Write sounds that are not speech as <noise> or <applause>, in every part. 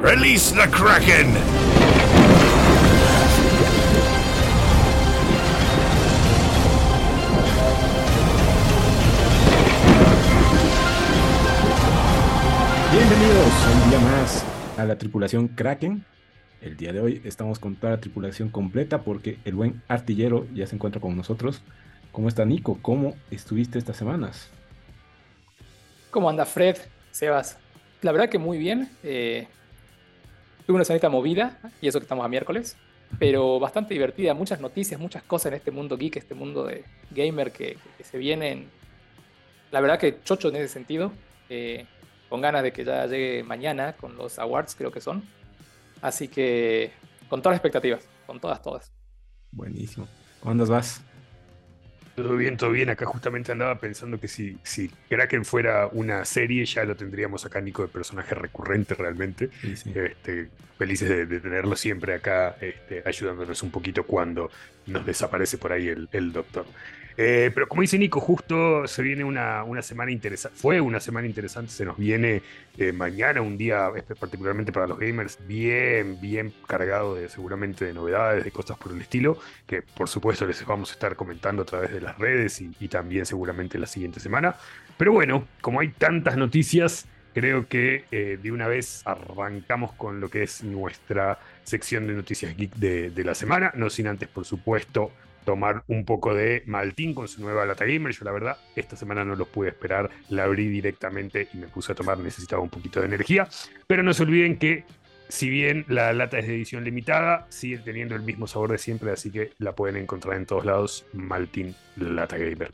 Release the Kraken! Bienvenidos un día más a la tripulación Kraken. El día de hoy estamos con toda la tripulación completa porque el buen artillero ya se encuentra con nosotros. ¿Cómo está Nico? ¿Cómo estuviste estas semanas? ¿Cómo anda Fred? Sebas. La verdad que muy bien. Eh, tuve una semanita movida, y eso que estamos a miércoles, pero bastante divertida. Muchas noticias, muchas cosas en este mundo geek, este mundo de gamer que, se vienen. La verdad que chocho en ese sentido. Eh, con ganas de que ya llegue mañana con los awards, creo que son. Así que con todas las expectativas, con todas, todas. Buenísimo. ¿Cuándo vas? Todo bien, todo bien. Acá justamente andaba pensando que si, si Kraken fuera una serie, ya lo tendríamos acá, Nico, de personaje recurrente realmente. Sí, sí. Este, felices de, de tenerlo siempre acá, este, ayudándonos un poquito cuando nos desaparece por ahí el, el doctor. Eh, pero como dice Nico, justo se viene una, una semana interesante, fue una semana interesante, se nos viene eh, mañana, un día particularmente para los gamers, bien, bien cargado de seguramente de novedades, de cosas por el estilo, que por supuesto les vamos a estar comentando a través de las redes y, también seguramente la siguiente semana. Pero bueno, como hay tantas noticias, creo que eh, de una vez arrancamos con lo que es nuestra sección de noticias geek de la semana, no sin antes, por supuesto, tomar un poco de Maltín con su nueva lata gamer. Yo la verdad, esta semana no los pude esperar, la abrí directamente y me puse a tomar, necesitaba un poquito de energía. Pero no se olviden que si bien la lata es de edición limitada, sigue teniendo el mismo sabor de siempre, así que la pueden encontrar en todos lados, Maltín Lata Gamer.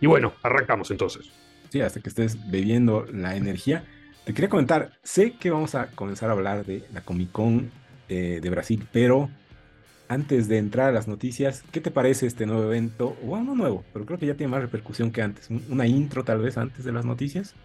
Y bueno, arrancamos entonces. Sí, hasta que estés bebiendo la energía. Te quería comentar, sé que vamos a comenzar a hablar de la Comic Con eh, de Brasil, pero antes de entrar a las noticias, ¿qué te parece este nuevo evento? Bueno, no nuevo, pero creo que ya tiene más repercusión que antes. Un- Una intro tal vez antes de las noticias.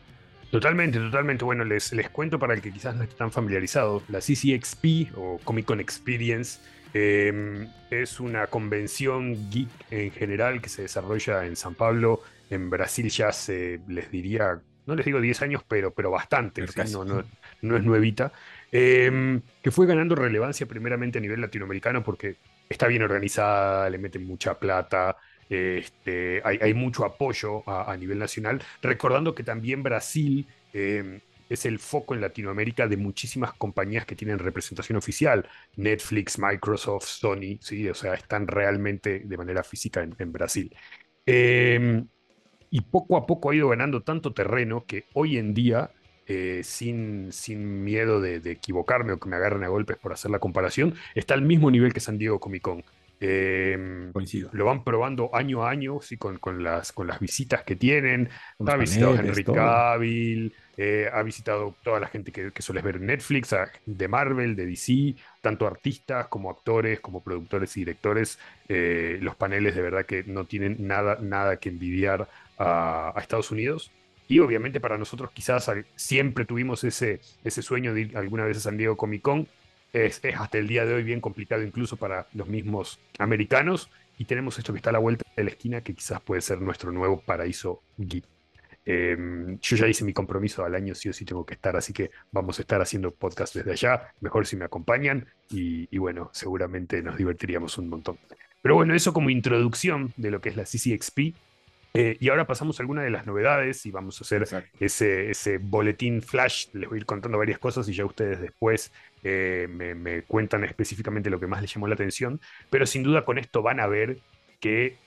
Totalmente, totalmente. Bueno, les, les cuento para el que quizás no esté tan familiarizado. La CCXP o Comic Con Experience eh, es una convención geek en general que se desarrolla en San Pablo, en Brasil ya hace, les diría, no les digo 10 años, pero, pero bastante, Pero no, no, no es nuevita. Eh, que fue ganando relevancia primeramente a nivel latinoamericano porque está bien organizada, le meten mucha plata, este, hay, mucho apoyo a, nivel nacional, recordando que también Brasil eh, es el foco en Latinoamérica de muchísimas compañías que tienen representación oficial, Netflix, Microsoft, Sony, ¿sí? o sea, están realmente de manera física en, Brasil. Eh, y poco a poco ha ido ganando tanto terreno que hoy en día, eh, sin, sin miedo de, de equivocarme o que me agarren a golpes por hacer la comparación, está al mismo nivel que San Diego Comic Con. Eh, Coincido. lo van probando año a año, sí, con, con las, con las visitas que tienen. Ha visitado paneles, Henry. Cavill, eh, ha visitado toda la gente que, que sueles ver en Netflix, de Marvel, de DC, tanto artistas como actores, como productores y directores. Eh, los paneles de verdad que no tienen nada, nada que envidiar a, a Estados Unidos. Y obviamente para nosotros quizás siempre tuvimos ese, ese sueño de ir alguna vez a San Diego Comic Con. Es, hasta el día de hoy bien complicado incluso para los mismos americanos. Y tenemos esto que está a la vuelta de la esquina que quizás puede ser nuestro nuevo paraíso geek. Eh, yo ya hice mi compromiso al año, sí o sí tengo que estar, así que vamos a estar haciendo podcast desde allá, mejor si me acompañan y, y bueno, seguramente nos divertiríamos un montón. Pero bueno, eso como introducción de lo que es la CCXP. Eh, y ahora pasamos a algunas de las novedades y vamos a hacer ese, ese boletín flash. Les voy a ir contando varias cosas y ya ustedes después eh, me, me cuentan específicamente lo que más les llamó la atención. Pero sin duda con esto van a ver que,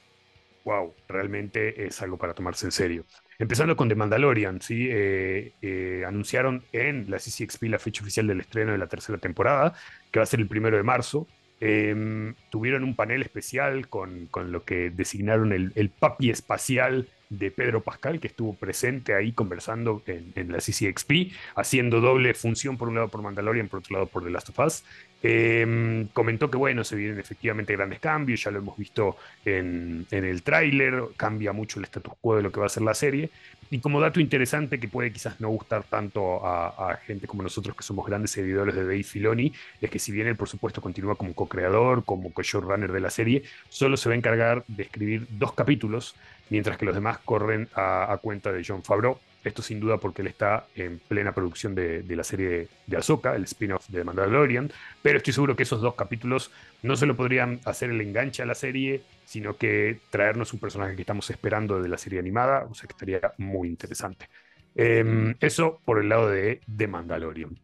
wow, realmente es algo para tomarse en serio. Empezando con The Mandalorian, ¿sí? Eh, eh, anunciaron en la CCXP la fecha oficial del estreno de la tercera temporada, que va a ser el primero de marzo. Eh, tuvieron un panel especial con, con lo que designaron el, el papi espacial de Pedro Pascal, que estuvo presente ahí conversando en, en la CCXP, haciendo doble función, por un lado por Mandalorian, por otro lado por The Last of Us. Eh, comentó que, bueno, se vienen efectivamente grandes cambios, ya lo hemos visto en, el tráiler, cambia mucho el status quo de lo que va a ser la serie. Y como dato interesante que puede quizás no gustar tanto a, a gente como nosotros que somos grandes seguidores de Dave Filoni, es que si bien él por supuesto continúa como co-creador, como co-showrunner de la serie, solo se va a encargar de escribir dos capítulos, mientras que los demás corren a, a cuenta de John Favreau. Esto sin duda porque él está en plena producción de, la serie de Ahsoka, el spin-off de Mandalorian, pero estoy seguro que esos dos capítulos no solo podrían hacer el enganche a la serie, sino que traernos un personaje que estamos esperando de la serie animada, o sea que estaría muy interesante. Em, eso por el lado de, de Mandalorian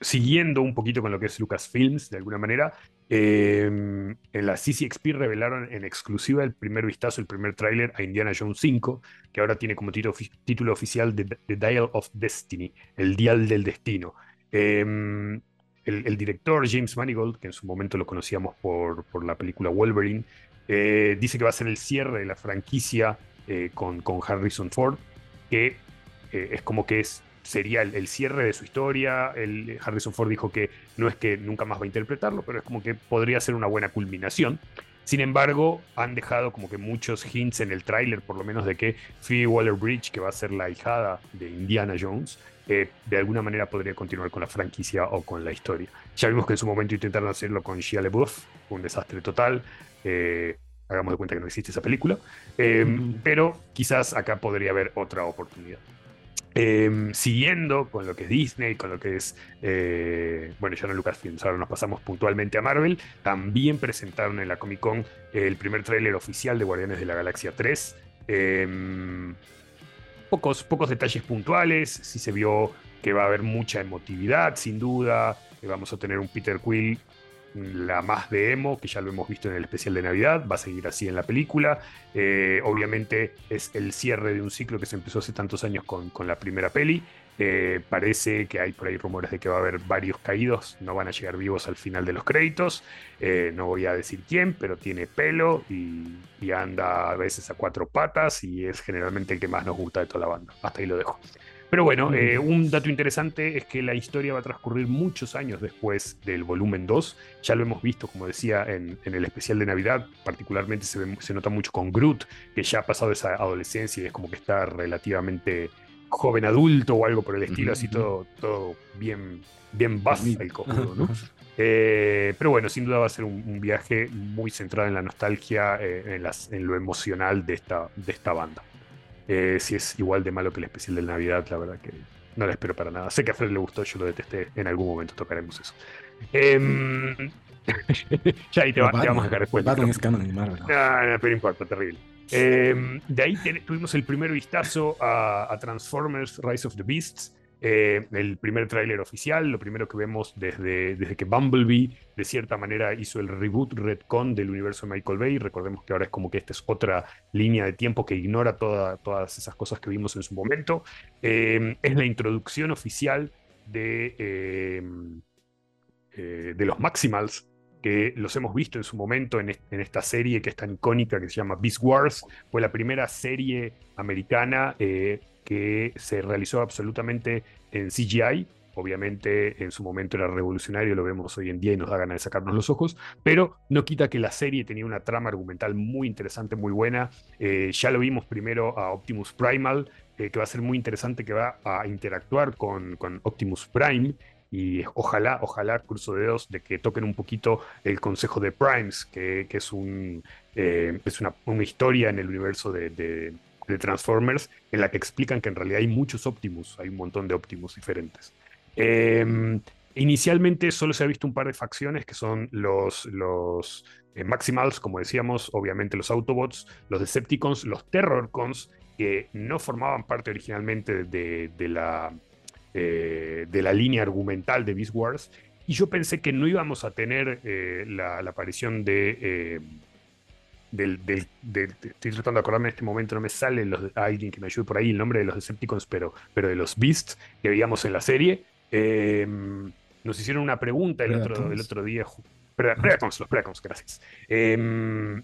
siguiendo un poquito con lo que es Lucasfilms, de alguna manera, em, en la CCXP revelaron en exclusiva el primer vistazo, el primer tráiler a Indiana Jones 5, que ahora tiene como título, oficial The, Dial of Destiny, el dial del destino. Em, el, director James Manigold, que en su momento lo conocíamos por, por la película Wolverine, eh, dice que va a ser el cierre de la franquicia eh, con, con Harrison Ford, que eh, es como que es sería el, cierre de su historia. El, Harrison Ford dijo que no es que nunca más va a interpretarlo, pero es como que podría ser una buena culminación. Sin embargo, han dejado como que muchos hints en el tráiler, por lo menos de que Phoebe Waller-Bridge, que va a ser la hijada de Indiana Jones, eh, de alguna manera podría continuar con la franquicia o con la historia. Ya vimos que en su momento intentaron hacerlo con Shia LaBeouf, un desastre total. Eh, hagamos de cuenta que no existe esa película, eh, pero quizás acá podría haber otra oportunidad. Em, siguiendo con lo que es Disney, con lo que es, eh, bueno, ya no Lucasfilms, ahora nos pasamos puntualmente a Marvel, también presentaron en la Comic Con el primer tráiler oficial de Guardianes de la Galaxia 3. Em, pocos, pocos detalles puntuales, sí se vio que va a haber mucha emotividad, sin duda, vamos a tener un Peter Quill la más de emo, que ya lo hemos visto en el especial de Navidad, va a seguir así en la película. Eh, obviamente es el cierre de un ciclo que se empezó hace tantos años con, la primera peli. Eh, parece que hay por ahí rumores de que va a haber varios caídos, no van a llegar vivos al final de los créditos. Eh, no voy a decir quién, pero tiene pelo y, y, anda a veces a cuatro patas y es generalmente el que más nos gusta de toda la banda. Hasta ahí lo dejo. Pero bueno, eh, un dato interesante es que la historia va a transcurrir muchos años después del volumen 2. Ya lo hemos visto, como decía, en, el especial de Navidad. Particularmente se, nota mucho con Groot, que ya ha pasado esa adolescencia y es como que está relativamente joven adulto o algo por el estilo, así todo, todo bien, bien cojudo, ¿no? Eh, pero bueno, sin duda va a ser un, viaje muy centrado en la nostalgia, eh, en, las, en, lo emocional de esta, de esta banda. Eh, si es igual de malo que el especial de Navidad, la verdad que no la espero para nada. Sé que a Fred le gustó, yo lo detesté. En algún momento tocaremos eso. Em, <laughs> ya ahí te, vamos a dejar después. Batman es canon Marvel. No, pero importa, terrible. Em, de ahí tuvimos el primer vistazo a, Transformers Rise of the Beasts. Eh, el primer tráiler oficial, lo primero que vemos desde, desde que Bumblebee de cierta manera hizo el reboot Redcon del universo de Michael Bay. Recordemos que ahora es como que esta es otra línea de tiempo que ignora todas esas cosas que vimos en su momento. Eh, es la introducción oficial de, eh, de los Maximals que los hemos visto en su momento en, esta serie que es tan icónica que se llama Beast Wars. Fue la primera serie americana que se realizó absolutamente en CGI. Obviamente en su momento era revolucionario, lo vemos hoy en día y nos da ganas de sacarnos los ojos, pero no quita que la serie tenía una trama argumental muy interesante, muy buena. Eh, ya lo vimos primero a Optimus Primal, eh, que va a ser muy interesante, que va a interactuar con Optimus Prime y ojalá, ojalá, curso de dedos, de que toquen un poquito el consejo de Primes, que, que es, un, eh, es una, una, historia en el universo de, de Transformers en la que explican que en realidad hay muchos Optimus, hay un montón de Optimus diferentes. Em, inicialmente solo se ha visto un par de facciones que son los, los eh, Maximals, como decíamos, obviamente los Autobots, los Decepticons, los Terrorcons, que no formaban parte originalmente de, la, eh, de la línea argumental de Beast Wars. Y yo pensé que no íbamos a tener eh, la, aparición de del, estoy tratando de acordarme en este momento, no me sale los, alguien que me ayude por ahí el nombre de los Decepticons, pero, pero de los Beasts que veíamos en la serie. Em, nos hicieron una pregunta el otro, el otro día. Predacons, los Predacons, gracias. Em,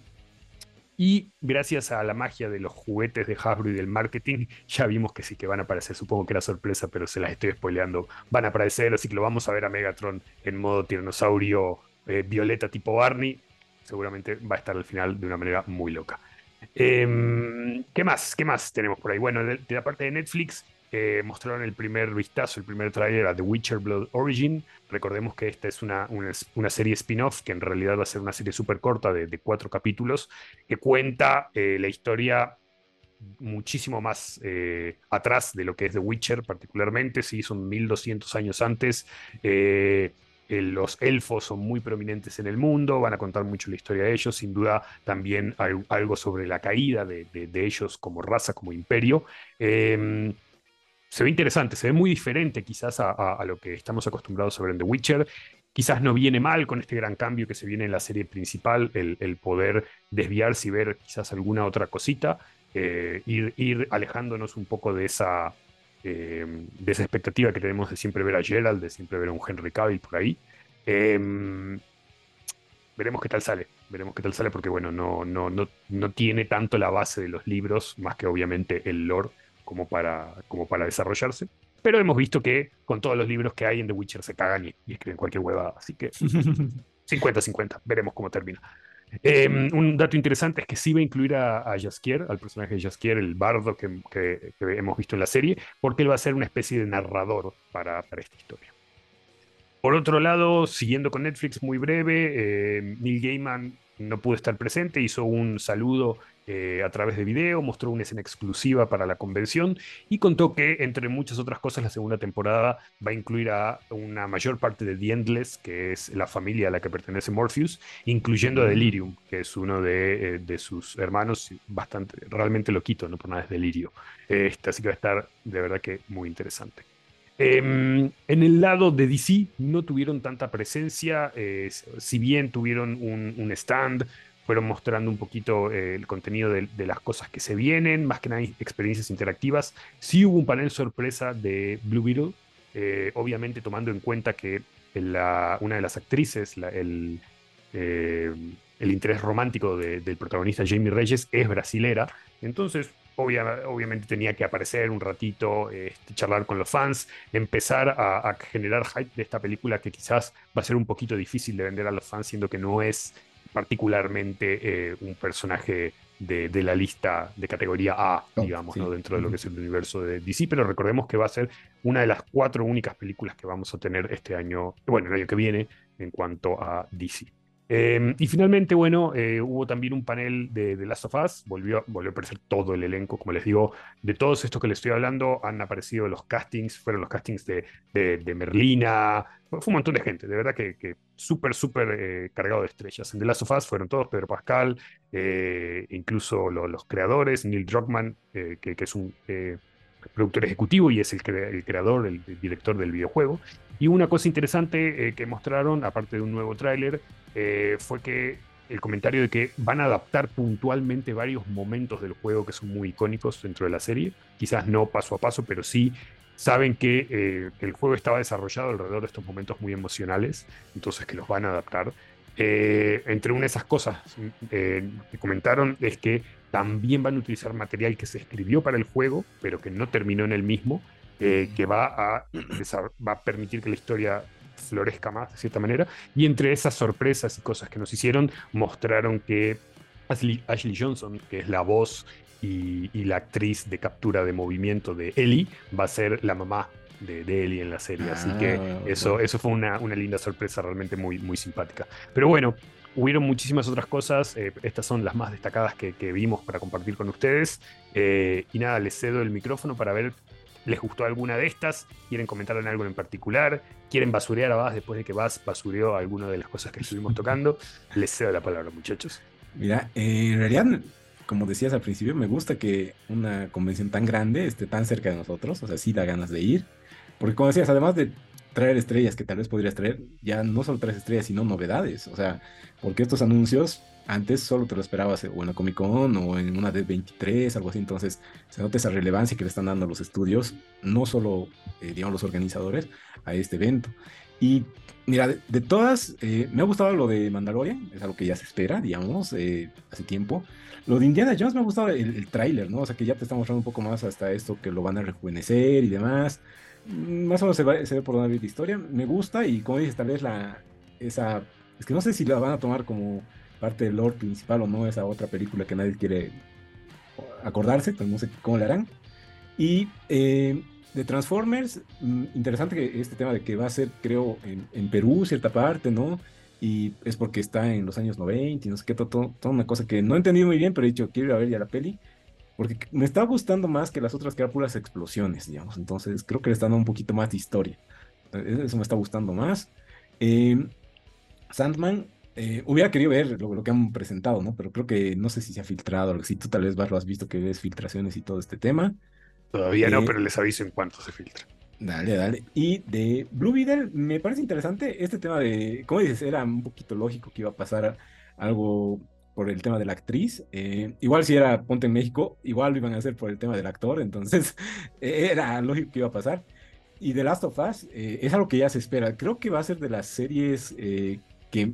y gracias a la magia de los juguetes de Hasbro y del marketing, <laughs> ya vimos que sí que van a aparecer. Supongo que era sorpresa, pero se las estoy spoileando. Van a aparecer, así que lo vamos a ver a Megatron en modo tiranosaurio eh, violeta tipo Barney seguramente va a estar al final de una manera muy loca. Em, ¿Qué más? ¿Qué más tenemos por ahí? Bueno, de, la parte de Netflix eh, mostraron el primer vistazo, el primer trailer a The Witcher Blood Origin. Recordemos que esta es una, una, serie spin-off que en realidad va a ser una serie súper corta de, cuatro capítulos que cuenta eh, la historia muchísimo más eh, atrás de lo que es The Witcher particularmente, sí, son 1200 años antes. Eh, los elfos son muy prominentes en el mundo, van a contar mucho la historia de ellos, sin duda también algo sobre la caída de, ellos como raza, como imperio. Se ve interesante, se ve muy diferente quizás a, lo que estamos acostumbrados ver en The Witcher. Quizás no viene mal con este gran cambio que se viene en la serie principal, el, poder desviarse y ver quizás alguna otra cosita, eh, ir, alejándonos un poco de esa, Em, de esa expectativa que tenemos de siempre ver a Gerald, de siempre ver a un Henry Cavill por ahí. Em, veremos qué tal sale, veremos qué tal sale porque bueno, no, no, no, no tiene tanto la base de los libros, más que obviamente el lore como para, como para desarrollarse. Pero hemos visto que con todos los libros que hay en The Witcher se cagan y, y escriben cualquier huevada, así que <laughs> 50-50, veremos cómo termina. Em, un dato interesante es que sí va a incluir a, a Jaskier, al personaje de Jaskier, el bardo que, hemos visto en la serie, porque él va a ser una especie de narrador para, esta historia. Por otro lado, siguiendo con Netflix muy breve, eh, Neil Gaiman no pudo estar presente, hizo un saludo eh, a través de video, mostró una escena exclusiva para la convención y contó que, entre muchas otras cosas, la segunda temporada va a incluir a una mayor parte de The Endless, que es la familia a la que pertenece Morpheus, incluyendo a Delirium, que es uno de, eh, sus hermanos, bastante, realmente loquito, no por nada es Delirio. Este, así que va a estar de verdad que muy interesante. Em, en el lado de DC no tuvieron tanta presencia, eh, si bien tuvieron un stand, fueron mostrando un poquito eh, el contenido de, las cosas que se vienen, más que nada experiencias interactivas. Sí hubo un panel sorpresa de Blue Beetle, eh, obviamente tomando en cuenta que una de las actrices, el, eh, el, interés romántico del protagonista Jamie Reyes es brasilera, entonces obviamente tenía que aparecer un ratito, este, charlar con los fans, empezar a, generar hype de esta película que quizás va a ser un poquito difícil de vender a los fans, siendo que no es particularmente eh, un personaje de, la lista de categoría A, oh, digamos, dentro de lo que es el universo de DC, pero recordemos que va a ser una de las cuatro únicas películas que vamos a tener este año, bueno, el año que viene, en cuanto a DC. Em, y finalmente, bueno, eh, hubo también un panel de, de, Last of Us, volvió, volvió a aparecer todo el elenco, como les digo, de todos estos que les estoy hablando, han aparecido los castings, fueron los castings de, de, Merlina, fue un montón de gente, de verdad que, súper, súper eh, cargado de estrellas. En The Last of Us fueron todos, Pedro Pascal, eh, incluso los creadores, Neil Druckmann, que, es un productor ejecutivo y es el, creador, el, director del videojuego. Y una cosa interesante que mostraron, aparte de un nuevo tráiler, eh, fue que el comentario de que van a adaptar puntualmente varios momentos del juego que son muy icónicos dentro de la serie, quizás no paso a paso, pero sí saben que eh, el juego estaba desarrollado alrededor de estos momentos muy emocionales, entonces que los van a adaptar. Eh, entre una de esas cosas que comentaron es que también van a utilizar material que se escribió para el juego, pero que no terminó en el mismo, que va a, va a permitir que la historia florezca más de cierta manera. Y entre esas sorpresas y cosas que nos hicieron, mostraron que Ashley, Johnson, que es la voz y, la actriz de captura de movimiento de Ellie, va a ser la mamá de, Ellie en la serie. Así que ah, eso, eso fue una, una, linda sorpresa realmente muy, muy simpática. Pero bueno, hubieron muchísimas otras cosas. Eh, estas son las más destacadas que, vimos para compartir con ustedes. Eh, y nada, les cedo el micrófono para ver les gustó alguna de estas, quieren comentar en algo en particular, quieren basurear a Vaz después de que Vaz basureó alguna de las cosas que estuvimos tocando, les cedo la palabra, muchachos. Mira, eh, en realidad, como decías al principio, me gusta que una convención tan grande esté tan cerca de nosotros, o sea, sí da ganas de ir, porque como decías, además de traer estrellas que tal vez podrías traer, ya no solo traes estrellas, sino novedades, o sea, porque estos anuncios antes solo te lo esperabas o en la Comic Con o en una D23, algo así. Entonces se nota esa relevancia que le están dando los estudios, no solo, eh, digamos, los organizadores a este evento. Y mira, de, todas, eh, me ha gustado lo de Mandalorian, es algo que ya se espera, digamos, eh, hace tiempo. Lo de Indiana Jones me ha gustado el, el tráiler, ¿no? O sea, que ya te está mostrando un poco más hasta esto, que lo van a rejuvenecer y demás. Mm, más o menos se, ve por una vez de historia. Me gusta y como dices, tal vez la, esa, es que no sé si la van a tomar como parte del lore principal o no, esa otra película que nadie quiere acordarse, pero no sé cómo le harán. Y eh, de Transformers, mm, interesante que este tema de que va a ser, creo, en, Perú, cierta parte, ¿no? Y es porque está en los años 90 y no sé qué, todo, toda una cosa que no he entendido muy bien, pero he dicho, quiero ir a ver ya la peli. porque me está gustando más que las otras que eran puras explosiones, digamos. Entonces creo que le están dando un poquito más de historia. Eso me está gustando más. Eh, Sandman, eh, hubiera querido ver lo, que han presentado, ¿no? Pero creo que no sé si se ha filtrado, si tú tal vez lo has visto que ves filtraciones y todo este tema. Todavía no, eh, pero les aviso en cuanto se filtra. Dale, dale. Y de Blue Beetle, me parece interesante este tema de, como dices, era un poquito lógico que iba a pasar algo por el tema de la actriz. Eh, igual si era Ponte en México, igual lo iban a hacer por el tema del actor, entonces <laughs> era lógico que iba a pasar. Y The Last of Us es algo que ya se espera. Creo que va a ser de las series que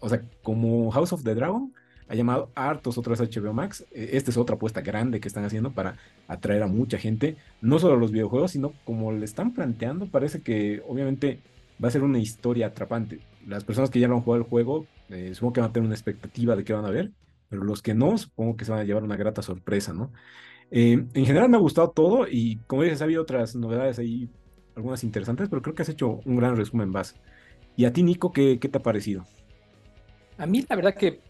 o sea, como House of the Dragon ha llamado hartos otros HBO Max, eh, esta es otra apuesta grande que están haciendo para atraer a mucha gente, no solo a los videojuegos, sino como le están planteando, parece que obviamente va a ser una historia atrapante. Las personas que ya lo han jugado el juego, eh, supongo que van a tener una expectativa de qué van a ver, pero los que no, supongo que se van a llevar una grata sorpresa, ¿no? Eh, en general me ha gustado todo y como dices, ha habido otras novedades ahí, algunas interesantes, pero creo que has hecho un gran resumen base. ¿Y a ti, Nico, qué, qué te ha parecido? A mí la verdad que,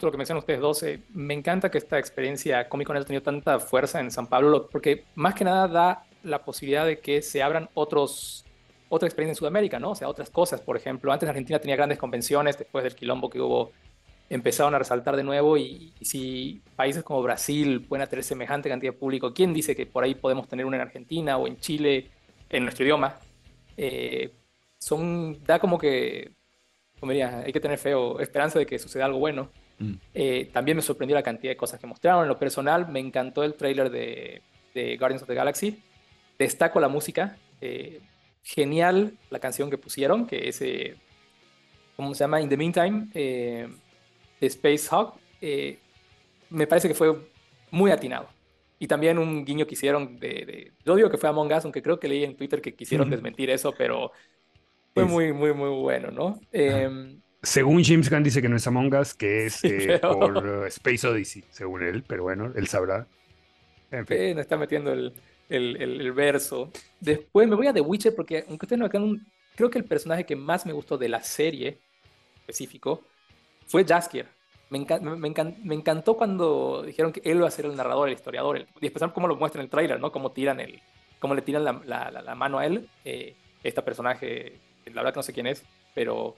lo que mencionan ustedes dos, eh, me encanta que esta experiencia Comic Con haya tenido tanta fuerza en San Pablo, porque más que nada da la posibilidad de que se abran otros, otra experiencia en Sudamérica, ¿no? O sea, otras cosas. Por ejemplo, antes Argentina tenía grandes convenciones, después del quilombo que hubo, empezaron a resaltar de nuevo y, si países como Brasil pueden tener semejante cantidad de público, ¿quién dice que por ahí podemos tener una en Argentina o en Chile en nuestro idioma? Eh, son, da como que como diría, hay que tener fe o esperanza de que suceda algo bueno. Mm. Eh, también me sorprendió la cantidad de cosas que mostraron. En lo personal, me encantó el trailer de, Guardians of the Galaxy. Destaco la música. Eh, genial la canción que pusieron, que es, eh, ¿cómo se llama? In the Meantime, de Space Hawk. me parece que fue muy atinado. Y también un guiño que hicieron de, Yo digo que fue Among Us, aunque creo que leí en Twitter que quisieron desmentir eso, pero fue muy, muy, muy bueno, ¿no? Em, según James Gunn dice que no es Among Us, que es eh, por uh, Space Odyssey, según él, pero bueno, él sabrá. En fin. no está metiendo el, el, el, verso. Después me voy a The Witcher porque, aunque ustedes no vean, creo que el personaje que más me gustó de la serie específico fue Jaskier. Me, me, me, encantó cuando dijeron que él iba a ser el narrador, el historiador, y especialmente cómo lo muestra en el trailer, ¿no? Cómo tiran el, cómo le tiran la, la, la, mano a él, eh, este personaje la verdad que no sé quién es, pero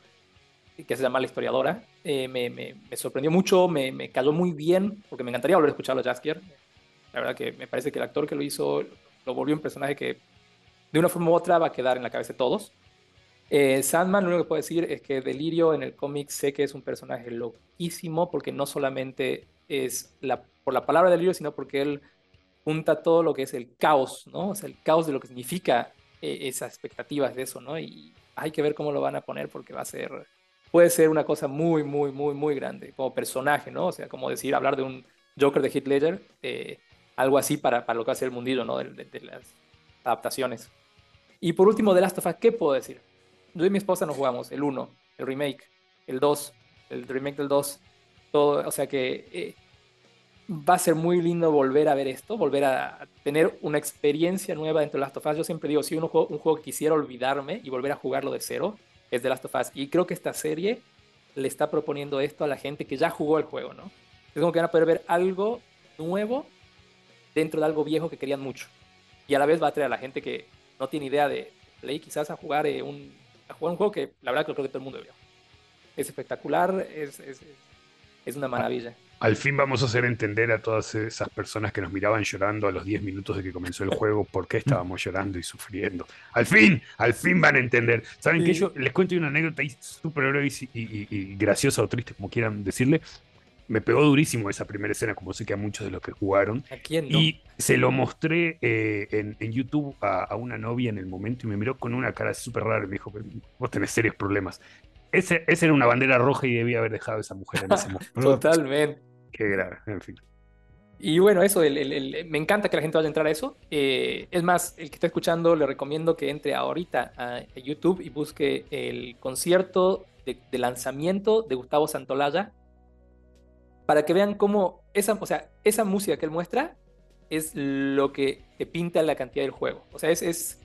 que se llama La Historiadora, eh, me, sorprendió mucho, me, me, cayó muy bien, porque me encantaría volver a escucharlo a Jaskier. La verdad que me parece que el actor que lo hizo lo volvió un personaje que de una forma u otra va a quedar en la cabeza de todos. Eh, Sandman, lo único que puedo decir es que Delirio en el cómic sé que es un personaje loquísimo, porque no solamente es la, por la palabra Delirio, sino porque él junta todo lo que es el caos, ¿no? O sea, el caos de lo que significa eh, esas expectativas de eso, ¿no? Hay que ver cómo lo van a poner porque va a ser, puede ser una cosa muy, muy, muy, muy grande como personaje, ¿no? O sea, como decir, hablar de un Joker de Heath Ledger, eh, algo así para, para, lo que ser el mundillo, ¿no? De, las adaptaciones. Y por último, de Last of Us, ¿qué puedo decir? Yo y mi esposa nos jugamos el 1, el remake, el 2, el remake del 2, todo, o sea que eh, va a ser muy lindo volver a ver esto, volver a tener una experiencia nueva dentro de Last of Us. Yo siempre digo, si un juego, un juego quisiera olvidarme y volver a jugarlo de cero, es The Last of Us. Y creo que esta serie le está proponiendo esto a la gente que ya jugó el juego, ¿no? Es como que van a poder ver algo nuevo dentro de algo viejo que querían mucho. Y a la vez va a traer a la gente que no tiene idea de Play quizás a jugar, eh, un, a jugar un juego que la verdad creo que todo el mundo vio. Es espectacular, es, es, es una maravilla. Al fin vamos a hacer entender a todas esas personas que nos miraban llorando a los 10 minutos de que comenzó el juego por qué estábamos llorando y sufriendo. Al fin, al fin van a entender. ¿Saben que yo les cuento una anécdota súper breve y, graciosa o triste, como quieran decirle? Me pegó durísimo esa primera escena, como sé que a muchos de los que jugaron. ¿A quién Y se lo mostré eh, en, YouTube a, una novia en el momento y me miró con una cara súper rara y me dijo, vos tenés serios problemas. Ese, esa era una bandera roja y debía haber dejado a esa mujer en ese <laughs> momento. Totalmente. Qué grave, en fin. Y bueno, eso, me encanta que la gente vaya a entrar a eso. Eh, es más, el que está escuchando, le recomiendo que entre ahorita a, YouTube y busque el concierto de, lanzamiento de Gustavo Santolaya para que vean cómo esa, o sea, esa música que él muestra es lo que te pinta la cantidad del juego. O sea, es, es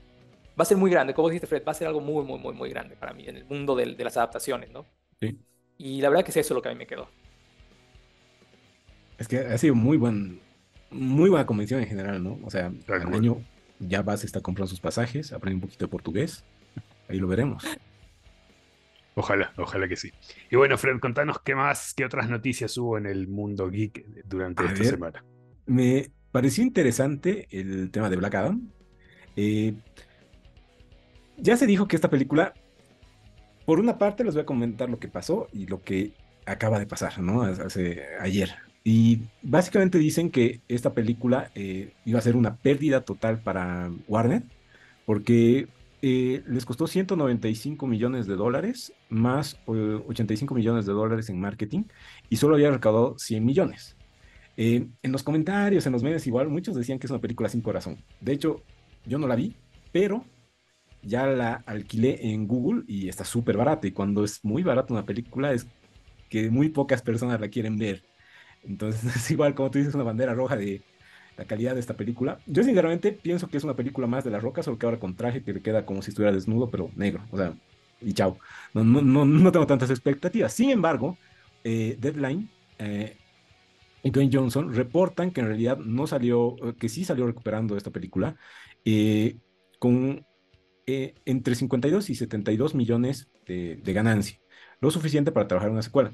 va a ser muy grande, como dijiste Fred, va a ser algo muy, muy, muy, muy grande para mí en el mundo de, de las adaptaciones, ¿no? Sí. Y la verdad que es eso lo que a mí me quedó. Es que ha sido muy buen, muy buena convención en general, ¿no? O sea, cual. año ya vas a estar comprando sus pasajes, aprende un poquito de portugués, ahí lo veremos. Ojalá, ojalá que sí. Y bueno, Fred, contanos qué más, qué otras noticias hubo en el mundo geek durante A esta ver. semana. Me pareció interesante el tema de Black Adam. Eh, ya se dijo que esta película, por una parte les voy a comentar lo que pasó y lo que acaba de pasar, ¿no? Hace, ayer. Y básicamente dicen que esta película eh, iba a ser una pérdida total para Warner, porque eh, les costó 195 millones de dólares más eh, 85 millones de dólares en marketing y solo había recaudado 100 millones. Eh, en los comentarios, en los medios igual, muchos decían que es una película sin corazón. De hecho, yo no la vi, pero ya la alquilé en Google y está súper barata. Y cuando es muy barata una película es que muy pocas personas la quieren ver. Entonces <laughs> es igual, como tú dices, una bandera roja de la calidad de esta película. Yo sinceramente pienso que es una película más de La Roca, solo que ahora con traje que le queda como si estuviera desnudo, pero negro. O sea, y chao. No, no, no, no tengo tantas expectativas. Sin embargo, eh, Deadline eh, y Dwayne Johnson reportan que en realidad no salió, que sí salió recuperando esta película eh, con eh, entre 52 y 72 millones de, ganancia, lo suficiente para trabajar una secuela.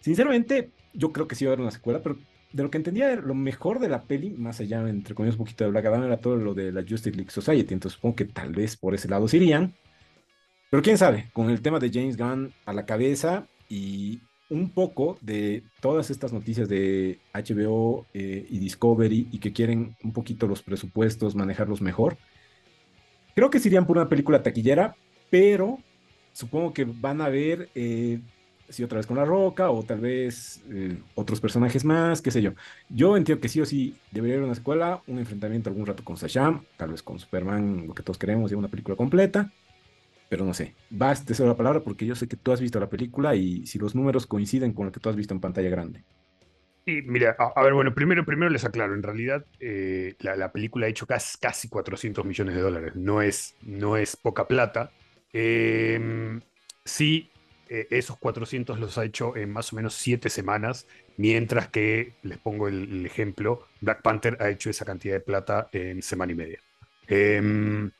Sinceramente, yo creo que sí va a haber una secuela, pero de lo que entendía, lo mejor de la peli, más allá, entre comillas, un poquito de Black Adam, era todo lo de la Justice League Society. Entonces supongo que tal vez por ese lado se irían. Pero quién sabe, con el tema de James Gunn a la cabeza y un poco de todas estas noticias de HBO eh, y Discovery y que quieren un poquito los presupuestos, manejarlos mejor. Creo que se irían por una película taquillera, pero supongo que van a ver eh, si otra vez con La Roca o tal vez eh, otros personajes más, qué sé yo. Yo entiendo que sí o sí debería haber una escuela, un enfrentamiento algún rato con Shazam, tal vez con Superman, lo que todos queremos, y una película completa. Pero no sé, vas, te la palabra porque yo sé que tú has visto la película y si los números coinciden con lo que tú has visto en pantalla grande. Y mira, a, ver, bueno, primero, primero les aclaro, en realidad eh, la, la película ha hecho casi, casi 400 millones de dólares, no es, no es poca plata. Eh, sí, eh, esos 400 los ha hecho en más o menos 7 semanas, mientras que, les pongo el, ejemplo, Black Panther ha hecho esa cantidad de plata en semana y media. Eh,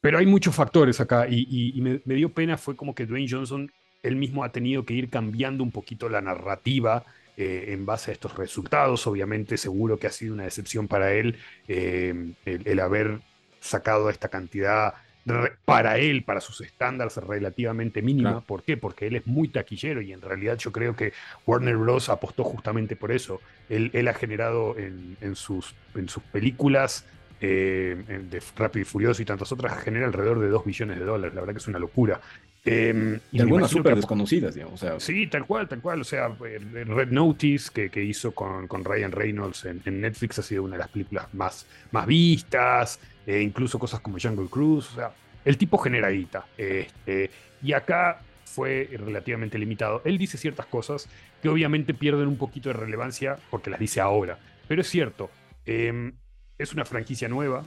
pero hay muchos factores acá y me, me dio pena, fue como que Dwayne Johnson, él mismo ha tenido que ir cambiando un poquito la narrativa eh, en base a estos resultados. Obviamente, seguro que ha sido una decepción para él eh, el, el haber sacado esta cantidad re- para él, para sus estándares relativamente mínima. Claro. ¿Por qué? Porque él es muy taquillero y en realidad yo creo que Warner Bros. apostó justamente por eso. Él, él ha generado en, en sus, en sus películas eh, de Rápido y Furioso y tantas otras, genera alrededor de 2 billones de dólares. La verdad que es una locura. Eh, Y algunas súper desconocidas, digamos. O sea, Sí, tal cual, tal cual. O sea, eh, Red Notice, que, que hizo con, con Ryan Reynolds en, en Netflix, ha sido una de las películas más, más vistas, eh, incluso cosas como Jungle Cruise. O sea, el tipo genera guita. Este, y acá fue relativamente limitado. Él dice ciertas cosas que obviamente pierden un poquito de relevancia porque las dice ahora. Pero es cierto, eh, es una franquicia nueva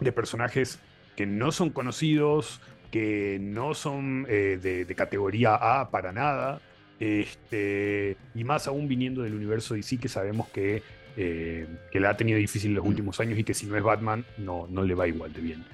de personajes que no son conocidos, que no son eh, de, de categoría A para nada, este, y más aún viniendo del universo DC que sabemos que, eh, que la ha tenido difícil en los Mm. últimos años y que si no es Batman no, no le va igual de bien.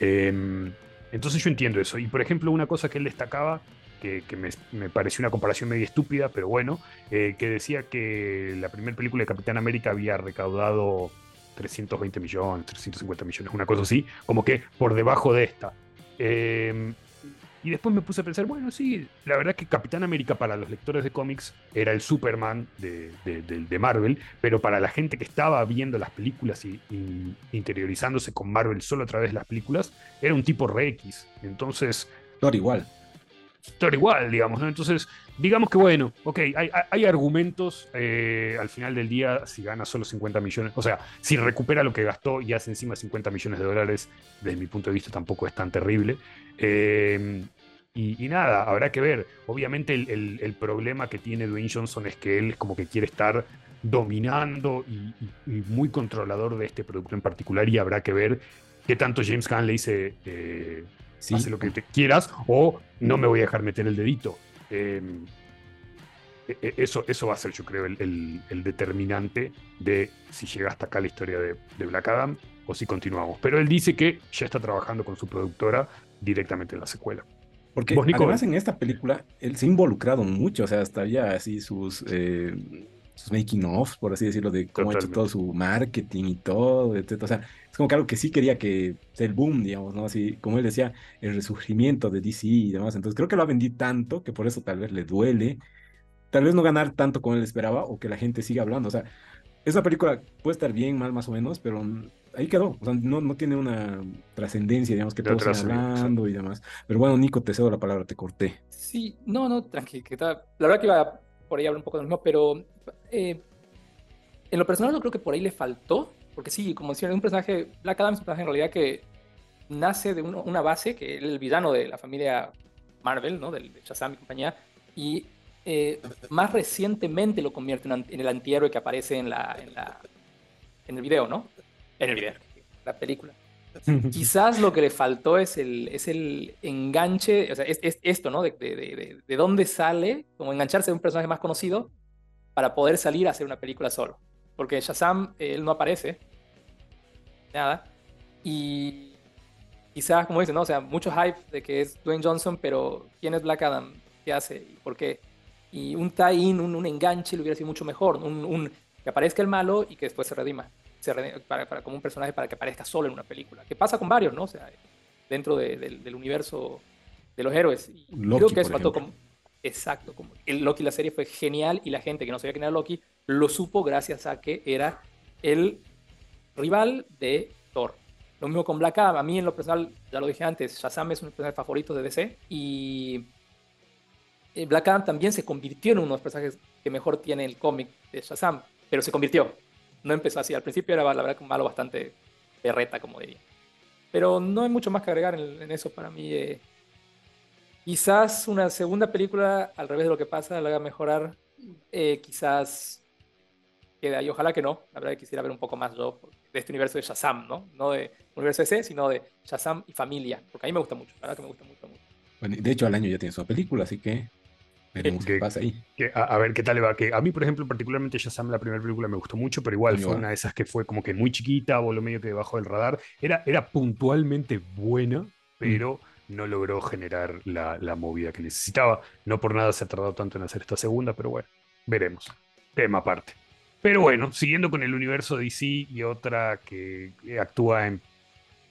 Em, entonces yo entiendo eso. Y por ejemplo, una cosa que él destacaba, que, que me, me pareció una comparación medio estúpida, pero bueno, eh, que decía que la primera película de Capitán América había recaudado 320 millones, 350 millones, una cosa así, como que por debajo de esta. Eh, y después me puse a pensar, bueno, sí, la verdad que Capitán América para los lectores de cómics era el Superman de, de- de- de Marvel, pero para la gente que estaba viendo las películas y, y interiorizándose con Marvel solo a través de las películas, era un tipo re X. Entonces, Thor igual. Thor igual, digamos, ¿no? Entonces, digamos que bueno, ok, hay, hay- argumentos eh, al final del día si gana solo 50 millones, o sea, si recupera lo que gastó y hace encima 50 millones de dólares, desde mi punto de vista tampoco es tan terrible. Eh, y, y nada, habrá que ver. Obviamente el, el- el problema que tiene Dwayne Johnson es que él como que quiere estar dominando y, y- y muy controlador de este producto en particular y habrá que ver qué tanto James Gunn le dice... eh, Sí. hace lo que te quieras o no me voy a dejar meter el dedito. Eh, e, e, eso, eso va a ser, yo creo, el, determinante de si llega hasta acá la historia de, Black Adam o si continuamos. Pero él dice que ya está trabajando con su productora directamente en la secuela. Porque además en esta película él se ha involucrado mucho, o sea, hasta ya así sus, eh, sus making of, por así decirlo, de cómo ha hecho todo su marketing y todo, etc. O sea, es como que algo que sí quería que sea el boom, digamos, ¿no? Así, como él decía, el resurgimiento de DC y demás. Entonces creo que lo ha vendido tanto que por eso tal vez le duele tal vez no ganar tanto como él esperaba o que la gente siga hablando. O sea, esa película puede estar bien, mal más o menos, pero ahí quedó. O sea, no, no tiene una trascendencia, digamos, que todos están hablando y demás. Pero bueno, Nico, te cedo la palabra, te corté. Sí, no, no, tranqui. Que la verdad que iba por ahí a hablar un poco de lo mismo, pero eh, en lo personal yo creo que por ahí le faltó, porque sí, como decía, un personaje, Black Adam es un personaje en realidad que nace de una base, que es el villano de la familia Marvel, ¿no? Del de Shazam y compañía, y eh, más recientemente lo convierte en, el antihéroe que aparece en, la, en, la, en el video, ¿no? En el video, la película. <laughs> Quizás lo que le faltó es el, es el enganche, o sea, es, esto, ¿no? De, de, de, dónde sale, como engancharse de un personaje más conocido para poder salir a hacer una película solo. Porque Shazam, él no aparece, nada. Y quizás, como dicen, ¿no? O sea, mucho hype de que es Dwayne Johnson, pero ¿quién es Black Adam? ¿Qué hace? ¿Y por qué? Y un tie-in, un, enganche, le hubiera sido mucho mejor. Un, que aparezca el malo y que después se redima. Se para, como un personaje para que aparezca solo en una película. Que pasa con varios, ¿no? O sea, dentro del universo de los héroes. Y creo que eso faltó como. Exacto, como el Loki, la serie fue genial y la gente que no sabía quién era Loki lo supo gracias a que era el rival de Thor. Lo mismo con Black Adam. A mí, en lo personal, ya lo dije antes, Shazam es uno de mis personajes favoritos de DC y eh, Black Adam también se convirtió en uno de los personajes que mejor tiene el cómic de Shazam, pero se convirtió. No empezó así. Al principio era, la verdad, un malo bastante berreta, como diría. Pero no hay mucho más que agregar en, eso para mí. Eh. quizás una segunda película, al revés de lo que pasa, la haga mejorar. Eh, quizás quede ahí. Ojalá que no. La verdad que quisiera ver un poco más yo de este universo de Shazam, ¿no? No de universo DC, sino de Shazam y familia. Porque a mí me gusta mucho. La verdad que me gusta mucho. mucho. Bueno, de hecho, al año ya tiene su película, así que qué pasa ahí. a, ver qué tal le va. Que a mí, por ejemplo, particularmente Shazam, la primera película me gustó mucho, pero igual fue una de esas que fue como que muy chiquita, voló medio que debajo del radar. Era, era puntualmente buena, mm. pero no logró generar la, la, movida que necesitaba. No por nada se ha tardado tanto en hacer esta segunda, pero bueno, veremos. Tema aparte. Pero bueno, siguiendo con el universo DC y otra que actúa en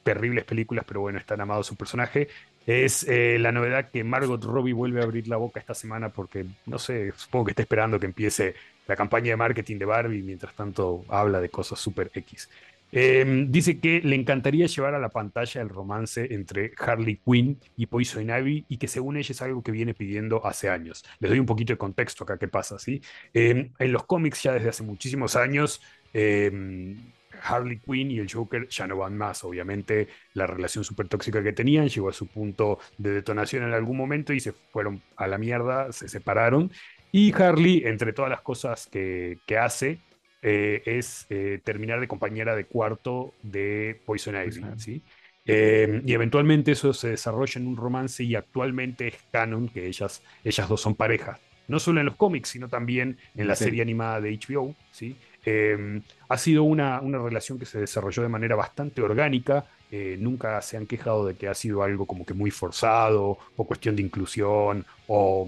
terribles películas, pero bueno, es tan amado su personaje, es eh, la novedad que Margot Robbie vuelve a abrir la boca esta semana porque, no sé, supongo que está esperando que empiece la campaña de marketing de Barbie, mientras tanto habla de cosas super X. Em, dice que le encantaría llevar a la pantalla el romance entre Harley Quinn y Poison Ivy y que según ella es algo que viene pidiendo hace años. Les doy un poquito de contexto acá qué pasa, ¿sí? Em, en los cómics ya desde hace muchísimos años em, Harley Quinn y el Joker ya no van más. Obviamente, la relación súper tóxica que tenían llegó a su punto de detonación en algún momento y se fueron a la mierda, se separaron. Y Harley, entre todas las cosas que, hace, eh, es eh, terminar de compañera de cuarto de Poison Ivy. ¿sí? Eh, y eventualmente eso se desarrolla en un romance y actualmente es canon que ellas, ellas dos son pareja. No solo en los cómics, sino también en la serie animada de HBO. ¿sí? Em, ha sido una, una, relación que se desarrolló de manera bastante orgánica. Eh, nunca se han quejado de que ha sido algo como que muy forzado o cuestión de inclusión o,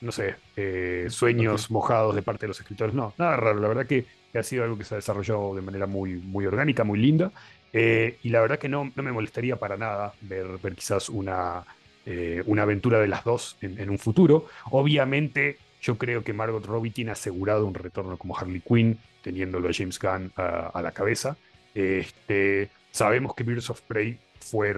no sé, eh, sueños mojados de parte de los escritores. No, nada raro. La verdad que, ha sido algo que se ha desarrollado de manera muy, muy orgánica, muy linda. Eh, y la verdad que no, no, me molestaría para nada ver, ver quizás una, una aventura de las dos en, en un futuro. Obviamente yo creo que Margot Robbie tiene asegurado un retorno como Harley Quinn teniéndolo a James Gunn a, la cabeza. Este, sabemos que Birds of Prey fue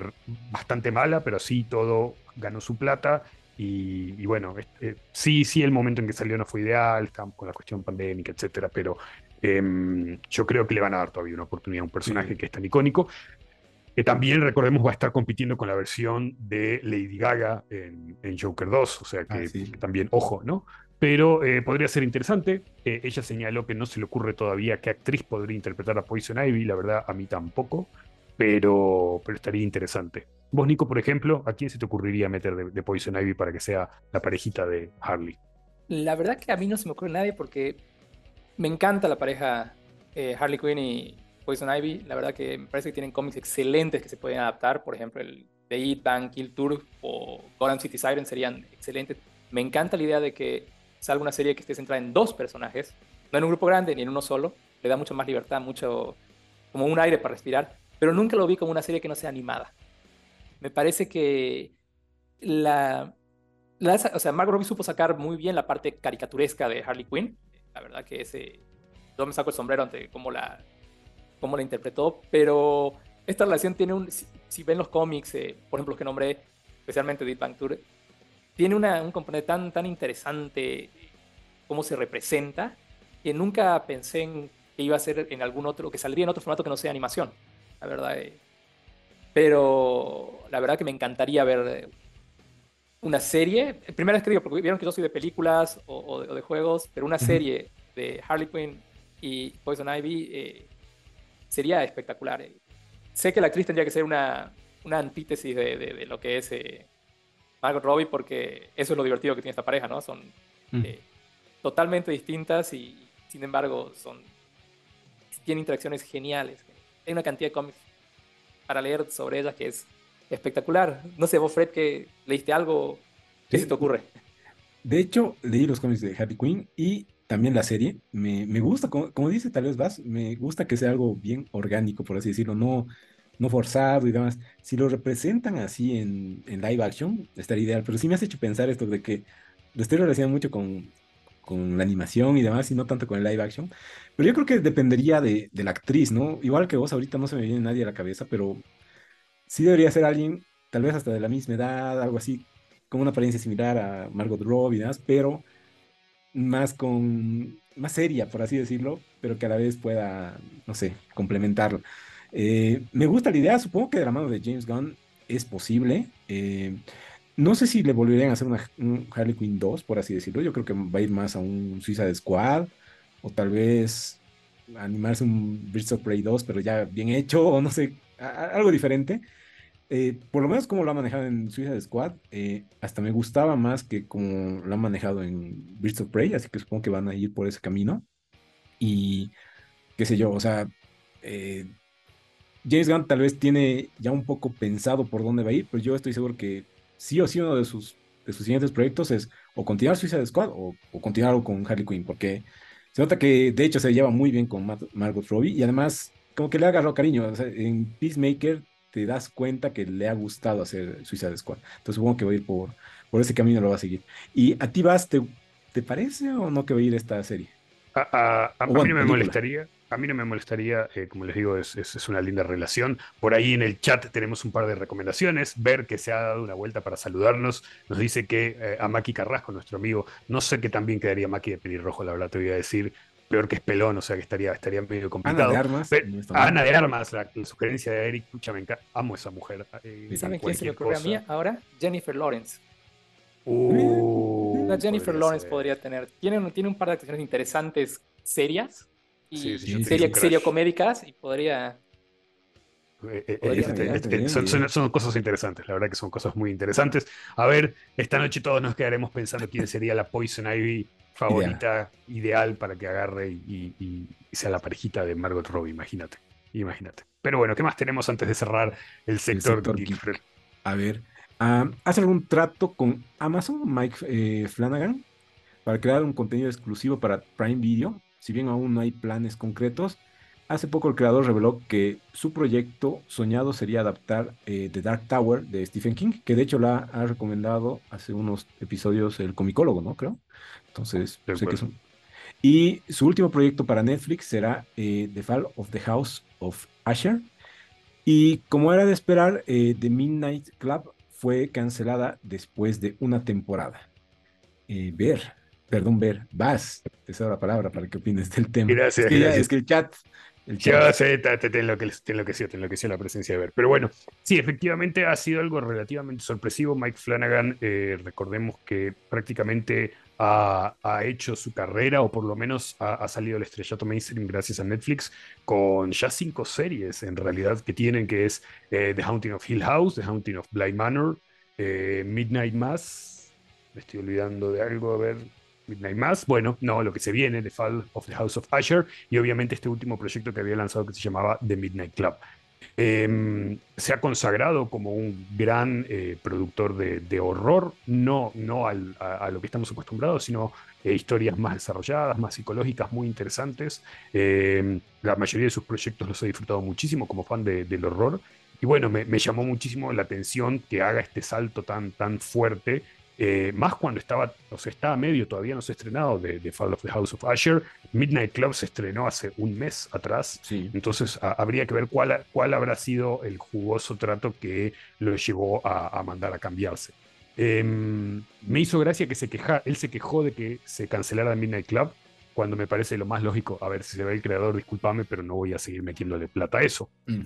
bastante mala, pero sí todo ganó su plata. Y, bueno, este, sí, sí, el momento en que salió no fue ideal, estamos con la cuestión pandémica, etcétera, pero em, yo creo que le van a dar todavía una oportunidad a un personaje que es tan icónico, que también, recordemos, va a estar compitiendo con la versión de Lady Gaga en, Joker 2, o sea que, ah, también, ojo, ¿no? Pero eh, podría ser interesante. Eh, ella señaló que no se le ocurre todavía qué actriz podría interpretar a Poison Ivy, la verdad a mí tampoco, pero, pero estaría interesante. Vos, Nico, por ejemplo, ¿a quién se te ocurriría meter de, Poison Ivy para que sea la parejita de Harley? La verdad que a mí no se me ocurre nadie porque me encanta la pareja eh, Harley Quinn y Poison Ivy. La verdad que me parece que tienen cómics excelentes que se pueden adaptar. Por ejemplo, el de Eat, Bang, Kill Tour o Gotham City Siren serían excelentes. Me encanta la idea de que salga una serie que esté centrada en dos personajes, no en un grupo grande ni en uno solo. Le da mucho más libertad, mucho como un aire para respirar. Pero nunca lo vi como una serie que no sea animada. Me parece que la, o sea, Margot Robbie supo sacar muy bien la parte caricaturesca de Harley Quinn. La verdad que ese, yo me saco el sombrero ante cómo la, cómo la interpretó, pero esta relación tiene un, si, ven los cómics, eh, por ejemplo los que nombré, especialmente Deep Bang Tour, tiene una, un componente tan, tan interesante cómo se representa, que nunca pensé en que iba a ser en algún otro, que saldría en otro formato que no sea animación, la verdad. Eh. Pero la verdad que me encantaría ver eh, una serie, primera vez que digo, porque vieron que yo soy de películas o, de, juegos, pero una serie de Harley Quinn y Poison Ivy eh, sería espectacular. Eh. Sé que la actriz tendría que ser una, una antítesis de, de, lo que es Margot Robbie, porque eso es lo divertido que tiene esta pareja, ¿no? Son totalmente distintas y, sin embargo, son tienen interacciones geniales. Hay una cantidad de cómics para leer sobre ellas que es espectacular. No sé, vos, Fred, que leíste algo, ¿qué se te ocurre? De hecho, leí los cómics de Happy Queen y también la serie. Me, me gusta, como, dice tal vez Vas, me gusta que sea algo bien orgánico, por así decirlo, no, no forzado y demás. Si lo representan así en, en live action, estaría ideal. Pero sí me has hecho pensar esto de que lo estoy relacionando mucho con, con la animación y demás, y no tanto con el live action. Pero yo creo que dependería de, de, la actriz, ¿no? Igual que vos, ahorita no se me viene nadie a la cabeza, pero sí debería ser alguien, tal vez hasta de la misma edad, algo así, con una apariencia similar a Margot Robbie y demás, pero más con, más seria, por así decirlo, pero que a la vez pueda, no sé, complementarlo. Eh, me gusta la idea, supongo que de la mano de James Gunn es posible. Eh, no sé si le volverían a hacer una, un Harley Quinn 2, por así decirlo. Yo creo que va a ir más a un Suiza de Squad, o tal vez animarse un Birds of Prey 2, pero ya bien hecho, o no sé, algo diferente. Eh, por lo menos como lo ha manejado en Suicide Squad, eh, hasta me gustaba más que como lo han manejado en Birds of Prey, así que supongo que van a ir por ese camino. Y qué sé yo, o sea, eh, James Gunn tal vez tiene ya un poco pensado por dónde va a ir, pero yo estoy seguro que sí o sí uno de sus, de sus siguientes proyectos es o continuar Suicide Squad o, o continuar con Harley Quinn, porque se nota que de hecho se lleva muy bien con Margot Robbie y además como que le ha agarrado cariño. en Peacemaker te das cuenta que le ha gustado hacer Suicide Squad. Entonces supongo que va a ir por, por ese camino, lo va a seguir. ¿Y a ti vas, te, te parece o no que va a ir esta serie? A, a, mí no me molestaría. A mí no me molestaría, eh, como les digo, es, es, una linda relación. Por ahí en el chat tenemos un par de recomendaciones. Ver que se ha dado una vuelta para saludarnos. Nos dice que eh, a Maki Carrasco, nuestro amigo, no sé qué también quedaría Maki de pelirrojo, la verdad te voy a decir peor que es pelón, o sea que estaría, estaría medio complicado. Ana de Armas. Ana de Armas, la, sugerencia de Eric, pucha, me amo esa mujer. Eh, ¿Saben quién se le ocurre a mí ahora? Jennifer Lawrence. Uh, Jennifer Lawrence podría tener. Tiene, tiene un par de actuaciones interesantes, serias. Y serio comédicas, y podría. Eh, eh, este, este, son, son, cosas interesantes, la verdad que son cosas muy interesantes. A ver, esta noche todos nos quedaremos pensando quién sería la Poison Ivy favorita ideal, para que agarre y, sea la parejita de Margot Robbie, imagínate. Imagínate. Pero bueno, ¿qué más tenemos antes de cerrar el sector, A ver, ¿hace algún trato con Amazon, Mike eh, Flanagan, para crear un contenido exclusivo para Prime Video? Si bien aún no hay planes concretos, Hace poco el creador reveló que su proyecto soñado sería adaptar eh, The Dark Tower de Stephen King, que de hecho la ha recomendado hace unos episodios el comicólogo, ¿no? Creo. Entonces, sé que es Y su último proyecto para Netflix será eh, The Fall of the House of Asher. Y como era de esperar, eh, The Midnight Club fue cancelada después de una temporada. ver, perdón, ver, vas, te cedo la palabra para que opines del tema. Gracias, es que el chat yo sé, te, te, te, enloqueció, te enloqueció la presencia de ver. Pero bueno, sí, efectivamente ha sido algo relativamente sorpresivo. Mike Flanagan, eh, recordemos que prácticamente ha, ha, hecho su carrera, o por lo menos ha, salido al estrellato mainstream gracias a Netflix, con ya cinco series en realidad que tienen, que es eh, The Haunting of Hill House, The Haunting of Bly Manor, eh, Midnight Mass, me estoy olvidando de algo, a ver, Midnight Mass. Bueno, no, lo que se viene, The Fall of the House of Usher, y obviamente este último proyecto que había lanzado que se llamaba The Midnight Club. Em, se ha consagrado como un gran eh, productor de, horror, no, no a, lo que estamos acostumbrados, sino eh, historias más desarrolladas, más psicológicas, muy interesantes. Em, la mayoría de sus proyectos los he disfrutado muchísimo como fan del horror. Y bueno, me, me, llamó muchísimo la atención que haga este salto tan, tan fuerte eh, más cuando estaba, o sea, estaba medio, todavía no se ha estrenado de, Fall of the House of Usher. Midnight Club se estrenó hace un mes atrás. Entonces habría que ver cuál, cuál habrá sido el jugoso trato que lo llevó a, mandar a cambiarse. Em, me hizo gracia que se queja, él se quejó de que se cancelara Midnight Club, cuando me parece lo más lógico. A ver, si se ve el creador, discúlpame, pero no voy a seguir metiéndole plata a eso. Mm.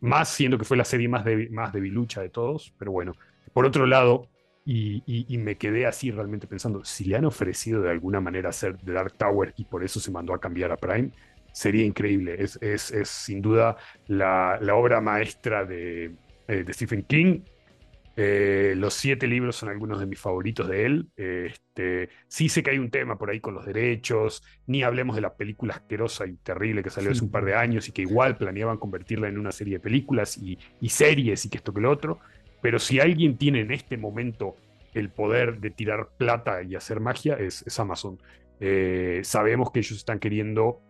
Más siendo que fue la serie más, más debilucha de todos, pero bueno. Por otro lado, y, me quedé así realmente pensando, si le han ofrecido de alguna manera hacer The Dark Tower y por eso se mandó a cambiar a Prime, sería increíble. Es, es, es sin duda la, la obra maestra de, eh, de Stephen King. Eh, los siete libros son algunos de mis favoritos de él. Este, sí sé que hay un tema por ahí con los derechos, ni hablemos de la película asquerosa y terrible que salió hace un par de años y que igual planeaban convertirla en una serie de películas y, y series y que esto que lo otro. Pero si alguien tiene en este momento el poder de tirar plata y hacer magia, es, Amazon. Eh, sabemos que ellos están queriendo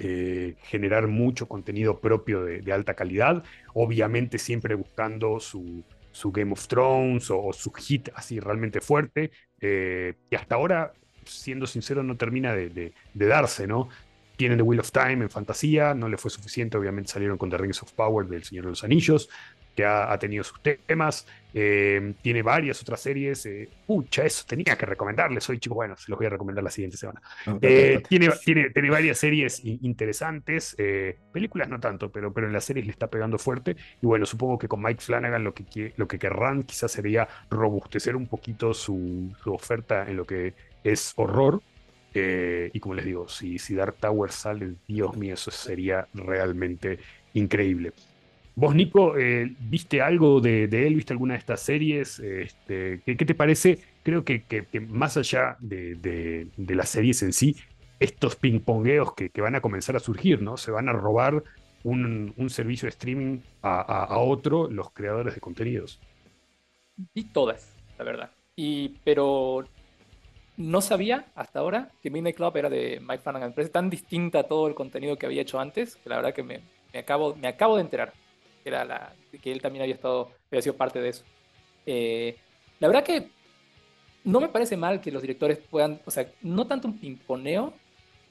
eh, generar mucho contenido propio de, alta calidad, obviamente siempre buscando su, Game of Thrones o, su hit así realmente fuerte, eh, que hasta ahora, siendo sincero, no termina de, de, darse, ¿no? Tienen The Wheel of Time en fantasía, no le fue suficiente, obviamente salieron con The Rings of Power del Señor de los Anillos, que ha, tenido sus temas. Eh, tiene varias otras series. Eh, pucha, eso tenía que recomendarles. Soy chico, bueno, se los voy a recomendar la siguiente semana. Eh, tiene, tiene, tiene, varias series interesantes. películas no tanto, pero, pero en las series le está pegando fuerte. Y bueno, supongo que con Mike Flanagan lo que, lo que querrán quizás sería robustecer un poquito su, oferta en lo que es horror. y como les digo, si, si Dark Tower sale, Dios mío, eso sería realmente increíble. Vos, Nico, eh, ¿viste algo de, él? ¿Viste alguna de estas series? Este, ¿qué, te parece? Creo que, más allá de, las series en sí, estos ping-pongueos que, van a comenzar a surgir, ¿no? Se van a robar un, servicio de streaming a, otro los creadores de contenidos. Vi todas, la verdad. Y, pero no sabía hasta ahora que Midnight Club era de Mike Flanagan. Me parece tan distinta a todo el contenido que había hecho antes, que la verdad que me, acabo, me acabo de enterar que él también había, estado, había sido parte de eso. Eh, la verdad que no me parece mal que los directores puedan, o sea, no tanto un pimponeo,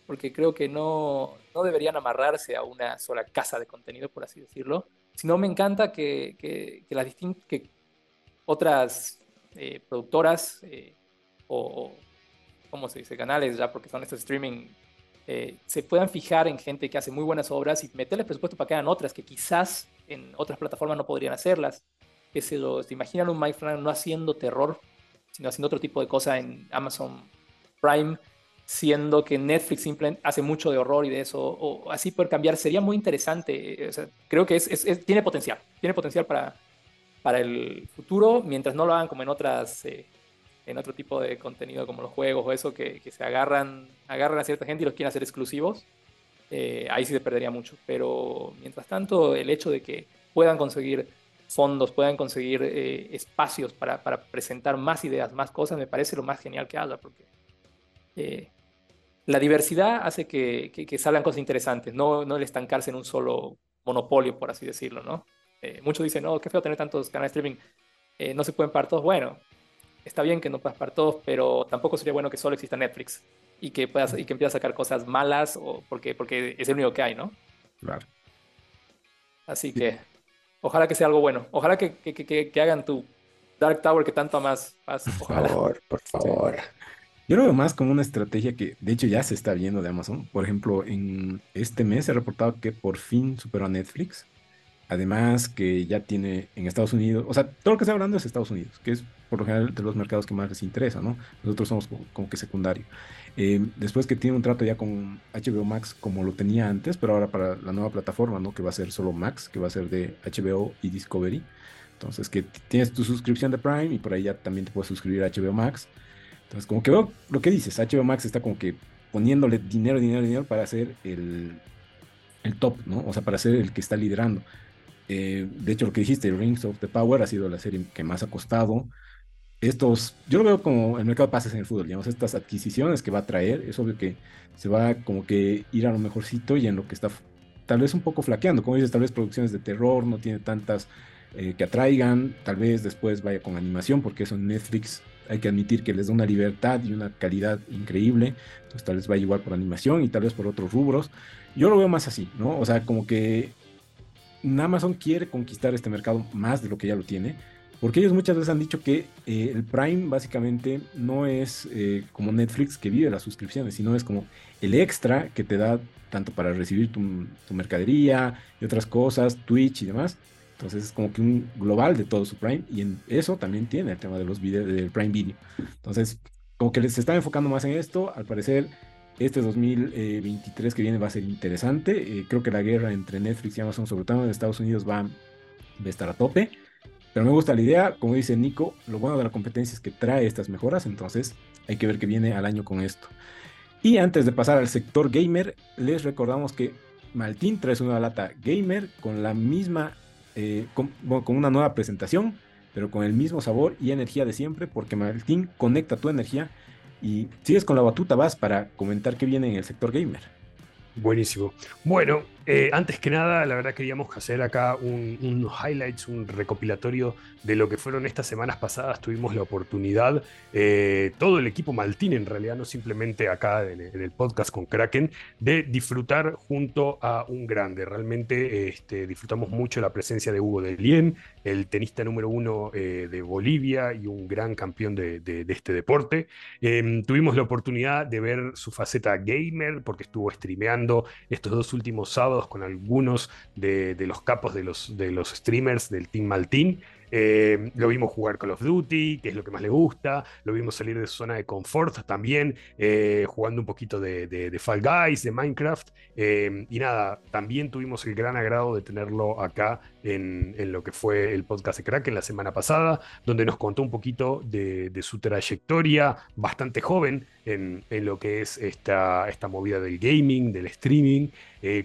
porque creo que no, no deberían amarrarse a una sola casa de contenido, por así decirlo, sino me encanta que, que, las distintas, que otras eh, productoras eh, o, ¿cómo se dice? Canales ya, porque son estos streaming, se puedan fijar en gente que hace muy buenas obras y meterle presupuesto para que hagan otras que quizás en otras plataformas no podrían hacerlas. Que se, lo, se imaginan un Mike Flanagan no haciendo terror, sino haciendo otro tipo de cosa en Amazon Prime, siendo que Netflix simplemente hace mucho de horror y de eso, o así poder cambiar, sería muy interesante. creo que es, tiene potencial, tiene potencial para, para el futuro, mientras no lo hagan como en otras, eh, en otro tipo de contenido como los juegos o eso, que, que, se agarran, agarran a cierta gente y los quieren hacer exclusivos. Eh, ahí sí se perdería mucho. Pero mientras tanto, el hecho de que puedan conseguir fondos, puedan conseguir eh, espacios para, presentar más ideas, más cosas, me parece lo más genial que haya, porque eh, la diversidad hace que, salgan cosas interesantes, no, no el estancarse en un solo monopolio, por así decirlo, ¿no? muchos dicen, no, qué feo tener tantos canales de streaming, no se pueden pagar todos. Bueno, está bien que no puedas pagar todos, pero tampoco sería bueno que solo exista Netflix y que puedas y que empieces a sacar cosas malas o porque, porque es el único que hay, ¿no? Claro. Así que ojalá que sea algo bueno. Ojalá que, que, hagan tu Dark Tower que tanto amas. Por favor, por favor. Yo lo veo más como una estrategia que de hecho ya se está viendo de Amazon. Por ejemplo, en este mes se ha reportado que por fin superó a Netflix. Además que ya tiene en Estados Unidos, o sea, todo lo que está hablando es Estados Unidos, que es por lo general de los mercados que más les interesa, ¿no? Nosotros somos como que secundario. Eh, después que tiene un trato ya con HBO Max como lo tenía antes, pero ahora para la nueva plataforma, ¿no? Que va a ser solo Max, que va a ser de HBO y Discovery. Entonces, que tienes tu suscripción de Prime y por ahí ya también te puedes suscribir a HBO Max. Entonces, como que veo lo que dices, HBO Max está como que poniéndole dinero, dinero, dinero para hacer el, el top, ¿no? O sea, para ser el que está liderando. Eh, de hecho, lo que dijiste, Rings of the Power ha sido la serie que más ha costado. Estos, yo lo veo como el mercado de pases en el fútbol, digamos, estas adquisiciones que va a traer, es obvio que se va como que ir a lo mejorcito y en lo que está tal vez un poco flaqueando, como dices, tal vez producciones de terror, no tiene tantas eh, que atraigan, tal vez después vaya con animación, porque eso en Netflix hay que admitir que les da una libertad y una calidad increíble, entonces tal vez vaya igual por animación y tal vez por otros rubros. Yo lo veo más así, ¿no? O sea, como que Amazon quiere conquistar este mercado más de lo que ya lo tiene, porque ellos muchas veces han dicho que eh, el Prime básicamente no es eh, como Netflix que vive las suscripciones, sino es como el extra que te da tanto para recibir tu, mercadería y otras cosas, Twitch y demás. Entonces es como que un global de todo su Prime y en eso también tiene el tema de los videos del Prime Video. Entonces, como que se está enfocando más en esto, al parecer este 2023 que viene va a ser interesante. Eh, creo que la guerra entre Netflix y Amazon, sobre todo en Estados Unidos, va, a estar a tope. Pero me gusta la idea, como dice Nico, lo bueno de la competencia es que trae estas mejoras, entonces hay que ver qué viene al año con esto. Y antes de pasar al sector gamer, les recordamos que Maltín trae una lata gamer con la misma, eh, con, con una nueva presentación, pero con el mismo sabor y energía de siempre, porque Maltín conecta tu energía y sigues con la batuta, vas para comentar qué viene en el sector gamer. Buenísimo. Bueno, eh, antes que nada, la verdad queríamos hacer acá un, un, highlights, un recopilatorio de lo que fueron estas semanas pasadas. Tuvimos la oportunidad, eh, todo el equipo Maltín en realidad, no simplemente acá en, el podcast con Kraken, de disfrutar junto a un grande. Realmente este, disfrutamos mucho la presencia de Hugo de Lien, el tenista número uno eh, de Bolivia y un gran campeón de, de, de este deporte. Em, tuvimos la oportunidad de ver su faceta gamer porque estuvo streameando estos dos últimos sábados con algunos de, los capos de los, de los streamers del Team Maltín. Eh, lo vimos jugar Call of Duty, que es lo que más le gusta. Lo vimos salir de su zona de confort también, eh, jugando un poquito de, Fall Guys, de Minecraft. Eh, y nada, también tuvimos el gran agrado de tenerlo acá en, lo que fue el podcast de Crack en la semana pasada, donde nos contó un poquito de, su trayectoria bastante joven en, lo que es esta, esta movida del gaming, del streaming,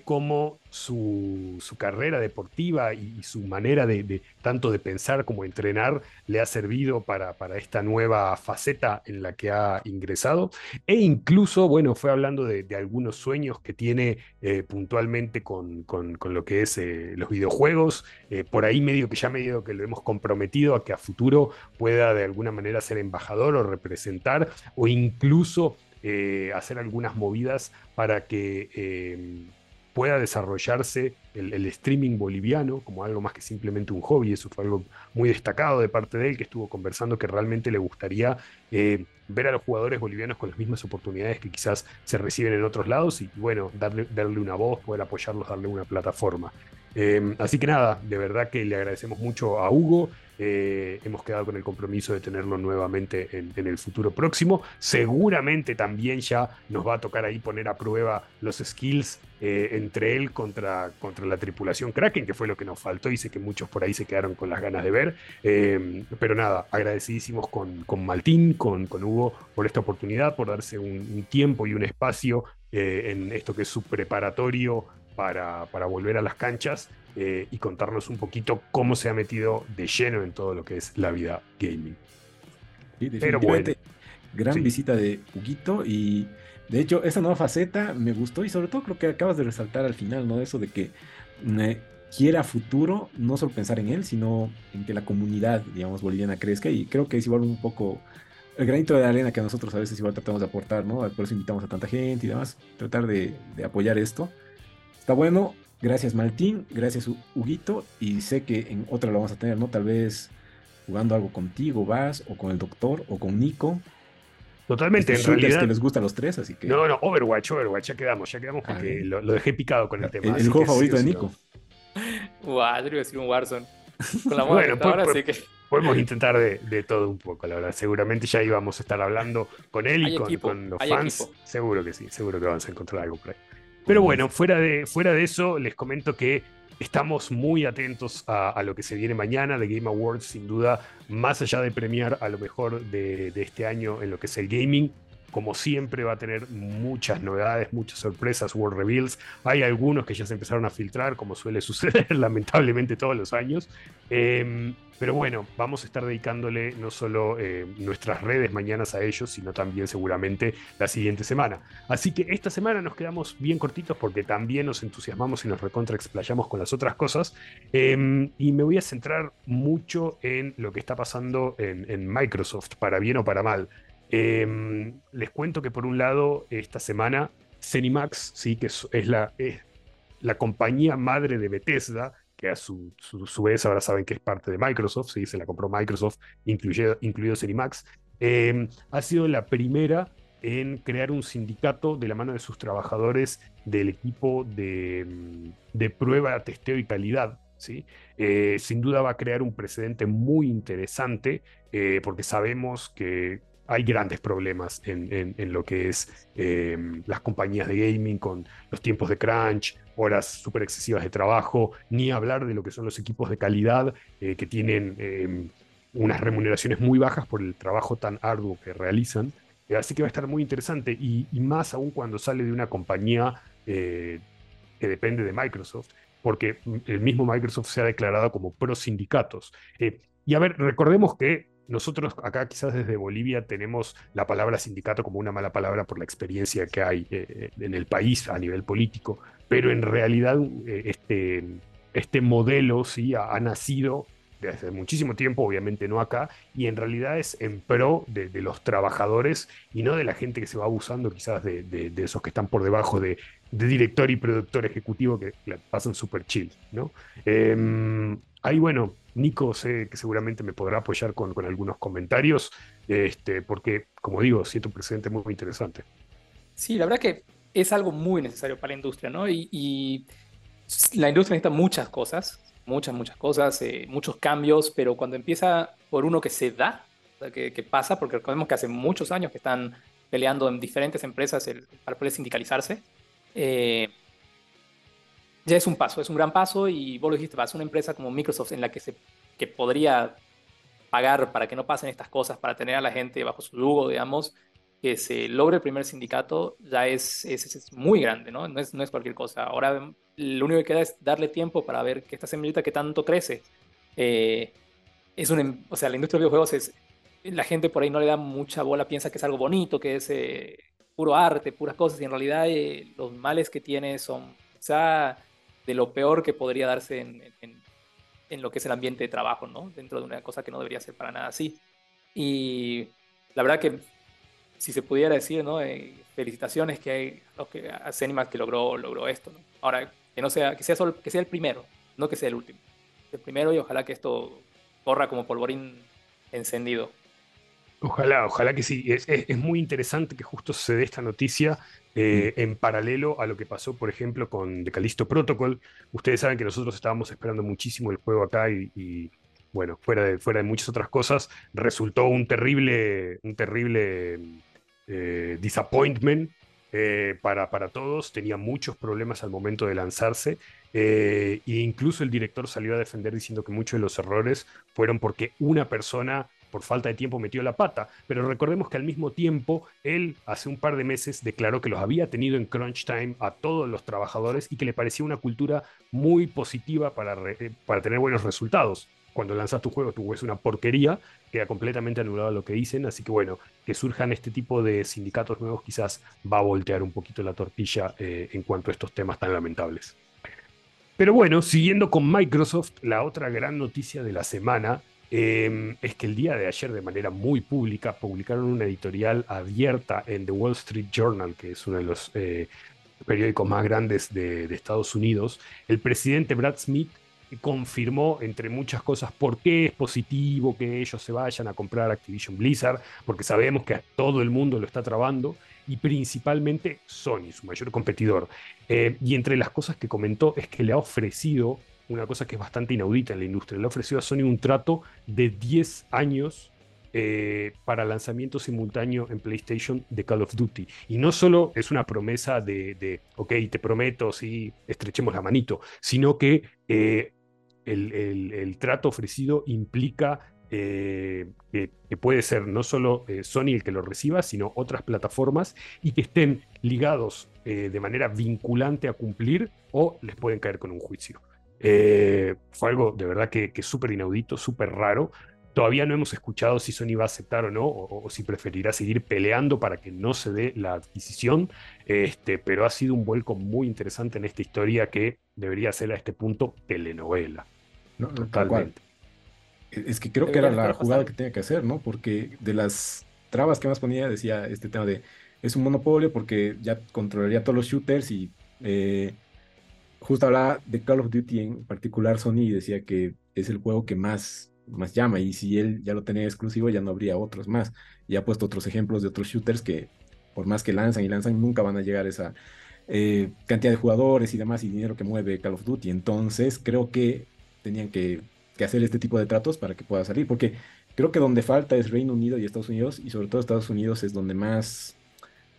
cómo su, su, carrera deportiva y, su manera de, tanto de pensar como entrenar le ha servido para, para esta nueva faceta en la que ha ingresado. E incluso, bueno, fue hablando de, algunos sueños que tiene eh, puntualmente con, con, con, lo que es eh, los videojuegos. Eh, por ahí medio que ya medio que lo hemos comprometido a que a futuro pueda de alguna manera ser embajador o representar o incluso hacer algunas movidas para que pueda desarrollarse el, streaming boliviano como algo más que simplemente un hobby. Eso fue algo muy destacado de parte de él, que estuvo conversando que realmente le gustaría eh, ver a los jugadores bolivianos con las mismas oportunidades que quizás se reciben en otros lados y, bueno, darle, darle una voz, poder apoyarlos, darle una plataforma. Eh, así que nada, de verdad que le agradecemos mucho a Hugo. Eh, hemos quedado con el compromiso de tenerlo nuevamente en, el futuro próximo. Seguramente también ya nos va a tocar ahí poner a prueba los skills eh, entre él contra, contra la tripulación Kraken, que fue lo que nos faltó y sé que muchos por ahí se quedaron con las ganas de ver. Eh, pero nada, agradecidísimos con, con Maltín, con, con, Hugo, por esta oportunidad, por darse un, un tiempo y un espacio eh, en esto que es su preparatorio para, para volver a las canchas eh, y contarnos un poquito cómo se ha metido de lleno en todo lo que es la vida gaming. Sí, Pero bueno, gran sí. visita de Huguito y de hecho esa nueva faceta me gustó y sobre todo lo que acabas de resaltar al final, ¿no? Eso de que eh, quiera futuro no solo pensar en él, sino en que la comunidad, digamos, boliviana crezca y creo que es igual un poco el granito de arena que nosotros a veces igual tratamos de aportar, ¿no? Por eso invitamos a tanta gente y demás, tratar de, de apoyar esto. Está bueno, Gracias Martín, gracias Huguito y sé que en otra lo vamos a tener, ¿no? Tal vez jugando algo contigo, vas, o con el doctor, o con Nico. Totalmente, en realidad. que les gusta a los tres, así que. No, no, Overwatch, Overwatch, ya quedamos, ya quedamos porque lo, lo, dejé picado con el tema. El, el juego favorito sí, de Nico. <laughs> Guau, decir un Warzone. <laughs> Con la bueno, ahora, así que. Podemos <laughs> intentar de, de, todo un poco, la verdad. Seguramente ya íbamos a estar hablando con él y con, con, los fans. Equipo. Seguro que sí, seguro que vamos a encontrar algo por ahí. Pero bueno, fuera de, fuera de eso, les comento que Estamos muy atentos a, lo que se viene mañana de Game Awards, sin duda, más allá de premiar a lo mejor de, de este año en lo que es el gaming, como siempre va a tener muchas novedades, muchas sorpresas, World Reveals. Hay algunos que ya se empezaron a filtrar, como suele <laughs> suceder lamentablemente todos los años. Em, pero bueno, vamos a estar dedicándole no solo eh, nuestras redes mañanas a ellos, sino también seguramente la siguiente semana. Así que esta semana nos quedamos bien cortitos porque también nos entusiasmamos y nos recontra explayamos con las otras cosas. Em, y me voy a centrar mucho en lo que está pasando en Microsoft, para bien o para mal. Em, les cuento que por un lado, esta semana, Cenimax, ¿sí? que es, la, la compañía madre de Bethesda, a su, su, vez ahora saben que es parte de Microsoft, ¿sí? se la compró Microsoft, incluido, incluido Cenimax, em, ha sido la primera en crear un sindicato de la mano de sus trabajadores del equipo de, de prueba, testeo y calidad. ¿sí? Eh, sin duda va a crear un precedente muy interesante eh, porque sabemos que hay grandes problemas en, lo que es em, las compañías de gaming con los tiempos de crunch, horas súper excesivas de trabajo, ni hablar de lo que son los equipos de calidad eh, que tienen em, unas remuneraciones muy bajas por el trabajo tan arduo que realizan. Eh, así que va a estar muy interesante y, más aún cuando sale de una compañía eh, que depende de Microsoft, porque el mismo Microsoft se ha declarado como pro sindicatos. y a ver, recordemos que nosotros acá quizás desde Bolivia tenemos la palabra sindicato como una mala palabra por la experiencia que hay eh, en el país a nivel político, pero en realidad eh, este, este modelo sí ha, nacido desde muchísimo tiempo, obviamente no acá, y en realidad es en pro de, los trabajadores y no de la gente que se va abusando quizás de, esos que están por debajo de, director y productor ejecutivo que pasan súper chill, ¿no? Em, ahí bueno, Nico sé que seguramente me podrá apoyar con, algunos comentarios, este, porque, como digo, siento un presente muy, interesante. Sí, la verdad que es algo muy necesario para la industria, ¿no? Y, la industria necesita muchas cosas, muchas, muchas cosas, eh, muchos cambios, pero cuando empieza por uno que se da, que, pasa, porque recordemos que hace muchos años que están peleando en diferentes empresas para poder sindicalizarse, eh, ya es un paso, es un gran paso y vos lo dijiste, vas a una empresa como Microsoft en la que, se, que podría pagar para que no pasen estas cosas, para tener a la gente bajo su yugo, digamos, que se logre el primer sindicato, ya es, es, muy grande, ¿no? No es, no es, cualquier cosa. Ahora lo único que queda es darle tiempo para ver que esta semillita que tanto crece, eh, es un, o sea, la industria de videojuegos es, la gente por ahí no le da mucha bola, piensa que es algo bonito, que es eh, puro arte, puras cosas, y en realidad eh, los males que tiene son, sea, de lo peor que podría darse en, en, lo que es el ambiente de trabajo, ¿no? Dentro de una cosa que no debería ser para nada así. Y la verdad que, si se pudiera decir, ¿no? Eh, felicitaciones que hay que, a que logró, logró esto. Ahora, que no sea, que sea, que sea el primero, no que sea el último. El primero y ojalá que esto corra como polvorín encendido. Ojalá, ojalá que sí. Es, es, es, muy interesante que justo se dé esta noticia eh, en paralelo a lo que pasó, por ejemplo, con The Callisto Protocol. Ustedes saben que nosotros estábamos esperando muchísimo el juego acá y, bueno, fuera de, fuera de muchas otras cosas, resultó un terrible, un terrible eh, disappointment eh, para, para todos. Tenía muchos problemas al momento de lanzarse. e incluso el director salió a defender diciendo que muchos de los errores fueron porque una persona por falta de tiempo metió la pata, pero recordemos que al mismo tiempo él hace un par de meses declaró que los había tenido en crunch time a todos los trabajadores y que le parecía una cultura muy positiva para, eh, para tener buenos resultados. Cuando lanzas tu juego, tu juego es una porquería, queda completamente anulado lo que dicen, así que bueno, que surjan este tipo de sindicatos nuevos quizás va a voltear un poquito la tortilla eh, en cuanto a estos temas tan lamentables. Pero bueno, siguiendo con Microsoft, la otra gran noticia de la semana Em, es que el día de ayer, de manera muy pública, publicaron una editorial abierta en The Wall Street Journal, que es uno de los eh, periódicos más grandes de, Estados Unidos. El presidente Brad Smith confirmó, entre muchas cosas, por qué es positivo que ellos se vayan a comprar Activision Blizzard, porque sabemos que todo el mundo lo está trabando, y principalmente Sony, su mayor competidor. Eh, y entre las cosas que comentó es que le ha ofrecido una cosa que es bastante inaudita en la industria. Le ha ofrecido a Sony un trato de 10 años eh, para lanzamiento simultáneo en PlayStation de Call of Duty. Y no solo es una promesa de, ok, te prometo, sí, estrechemos la manito, sino que eh, el, trato ofrecido implica eh, que, puede ser no solo Sony el que lo reciba, sino otras plataformas y que estén ligados de manera vinculante a cumplir o les pueden caer con un juicio. Fue algo de verdad que, que súper inaudito, súper raro. Todavía no hemos escuchado si Sony va a aceptar o no, o, si preferirá seguir peleando para que no se dé la adquisición, este, pero ha sido un vuelco muy interesante en esta historia que debería ser a este punto telenovela. No, Totalmente. Es que creo que era la jugada que tenía que hacer, ¿no? Porque de las trabas que más ponía decía este tema de es un monopolio porque ya controlaría todos los shooters y eh, justo hablaba de Call of Duty en particular Sony decía que es el juego que más más llama. Y si él ya lo tenía exclusivo, ya no habría otros más. Y ha puesto otros ejemplos de otros shooters que, por más que lanzan y lanzan, nunca van a llegar esa eh, cantidad de jugadores y demás y dinero que mueve Call of Duty. Entonces, creo que tenían que, hacer este tipo de tratos para que pueda salir. Porque creo que donde falta es Reino Unido y Estados Unidos. Y sobre todo Estados Unidos es donde más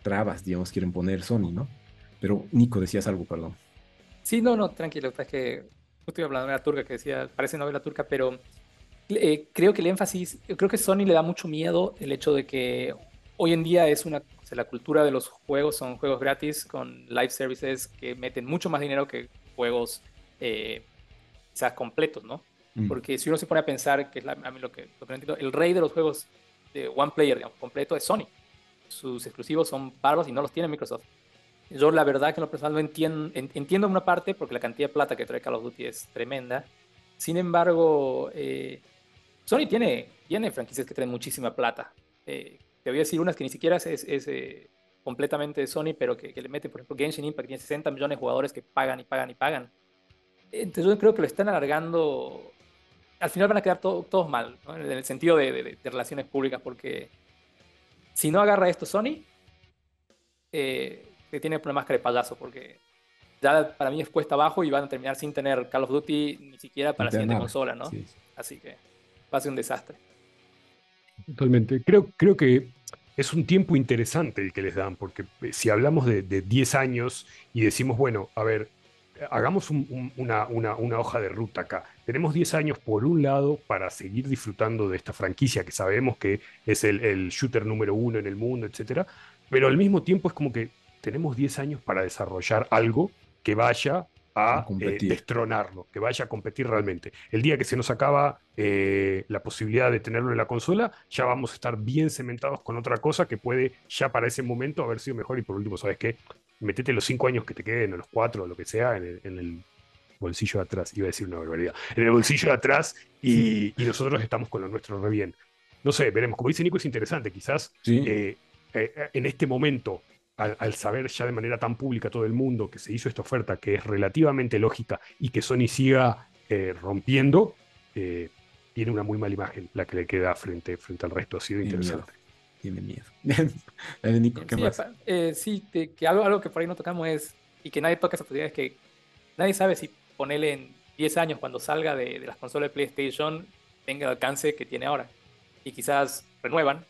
trabas, digamos, quieren poner Sony, ¿no? Pero Nico, decías algo, perdón. Sí, no, no, tranquilo. Es que estoy hablando de la turca que decía, parece novela turca, pero eh, creo que el énfasis, creo que Sony le da mucho miedo el hecho de que hoy en día es una, la cultura de los juegos son juegos gratis con live services que meten mucho más dinero que juegos eh, quizás completos, ¿no? Mm. Porque si uno se pone a pensar, que es a mí lo que, lo que entiendo, el rey de los juegos de one player, digamos, completo es Sony. Sus exclusivos son bárbaros y no los tiene Microsoft. Yo la verdad que en lo personal no entiendo, entiendo una parte porque la cantidad de plata que trae Call of Duty es tremenda. Sin embargo, eh, Sony tiene, tiene franquicias que traen muchísima plata. Eh, te voy a decir unas que ni siquiera es, es, eh, completamente de Sony, pero que, le meten, por ejemplo, Genshin Impact tiene 60 millones de jugadores que pagan y pagan y pagan. Entonces yo creo que lo están alargando. Al final van a quedar todos mal, en el sentido de, relaciones públicas, porque si no agarra esto Sony, eh, tiene una máscara de payaso, porque ya para mí es cuesta abajo y van a terminar sin tener Call of Duty ni siquiera para la siguiente consola, ¿no? Así que va a ser un desastre. Totalmente. Creo, creo que es un tiempo interesante el que les dan, porque eh, si hablamos de, 10 años y decimos, bueno, a ver, hagamos una, una, hoja de ruta acá. Tenemos 10 años por un lado para seguir disfrutando de esta franquicia que sabemos que es el, el shooter número uno en el mundo, etcétera, pero al mismo tiempo es como que tenemos 10 años para desarrollar algo que vaya a, eh, destronarlo, que vaya a competir realmente. El día que se nos acaba eh, la posibilidad de tenerlo en la consola, ya vamos a estar bien cementados con otra cosa que puede ya para ese momento haber sido mejor. Y por último, ¿sabes qué? Metete los cinco años que te queden, o los cuatro, o lo que sea, en el, bolsillo de atrás. Iba a decir una barbaridad. En el bolsillo de atrás y, nosotros estamos con lo nuestro re bien. No sé, veremos. Como dice Nico, es interesante. Quizás eh, en este momento al, saber ya de manera tan pública todo el mundo que se hizo esta oferta, que es relativamente lógica y que Sony siga eh, rompiendo, eh, tiene una muy mala imagen la que le queda frente, frente al resto. Ha sido interesante. Tiene miedo. <laughs> Nico, ¿qué sí, más? Eh, sí, que algo, algo que por ahí no tocamos es, y que nadie toca esa posibilidad, es que nadie sabe si ponerle en 10 años cuando salga de, de las consolas de PlayStation tenga el alcance que tiene ahora. Y quizás renuevan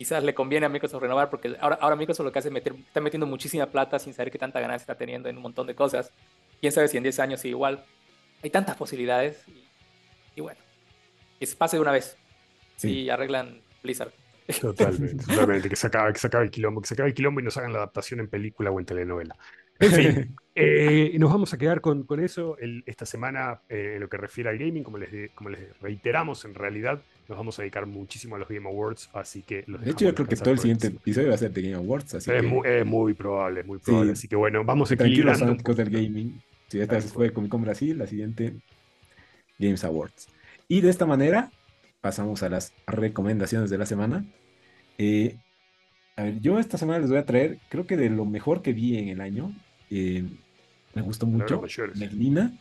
quizás le conviene a Microsoft renovar porque ahora, ahora Microsoft lo que hace es meter, está metiendo muchísima plata sin saber qué tanta ganancia está teniendo en un montón de cosas. Quién sabe si en 10 años sigue igual. Hay tantas posibilidades y, bueno, que se pase de una vez. Si arreglan Blizzard. Totalmente, totalmente. Que se, acabe, que se acabe el quilombo, que se acabe el quilombo y nos hagan la adaptación en película o en telenovela. En fin, <laughs> eh, nos vamos a quedar con, con eso esta semana eh, en lo que refiere al gaming, como les, como les reiteramos, en realidad nos vamos a dedicar muchísimo a los Game Awards, así que... de hecho, yo creo que todo el siguiente episodio va a ser de Game Awards. Así es, muy, es, muy, probable, muy probable. Así que bueno, vamos. Tranquilos del gaming. Si esta vez fue Comic Con Brasil, la siguiente Games Awards. Y de esta manera pasamos a las recomendaciones de la semana. Eh, a ver, yo esta semana les voy a traer, creo que de lo mejor que vi en el año, eh, me gustó mucho, Merlina.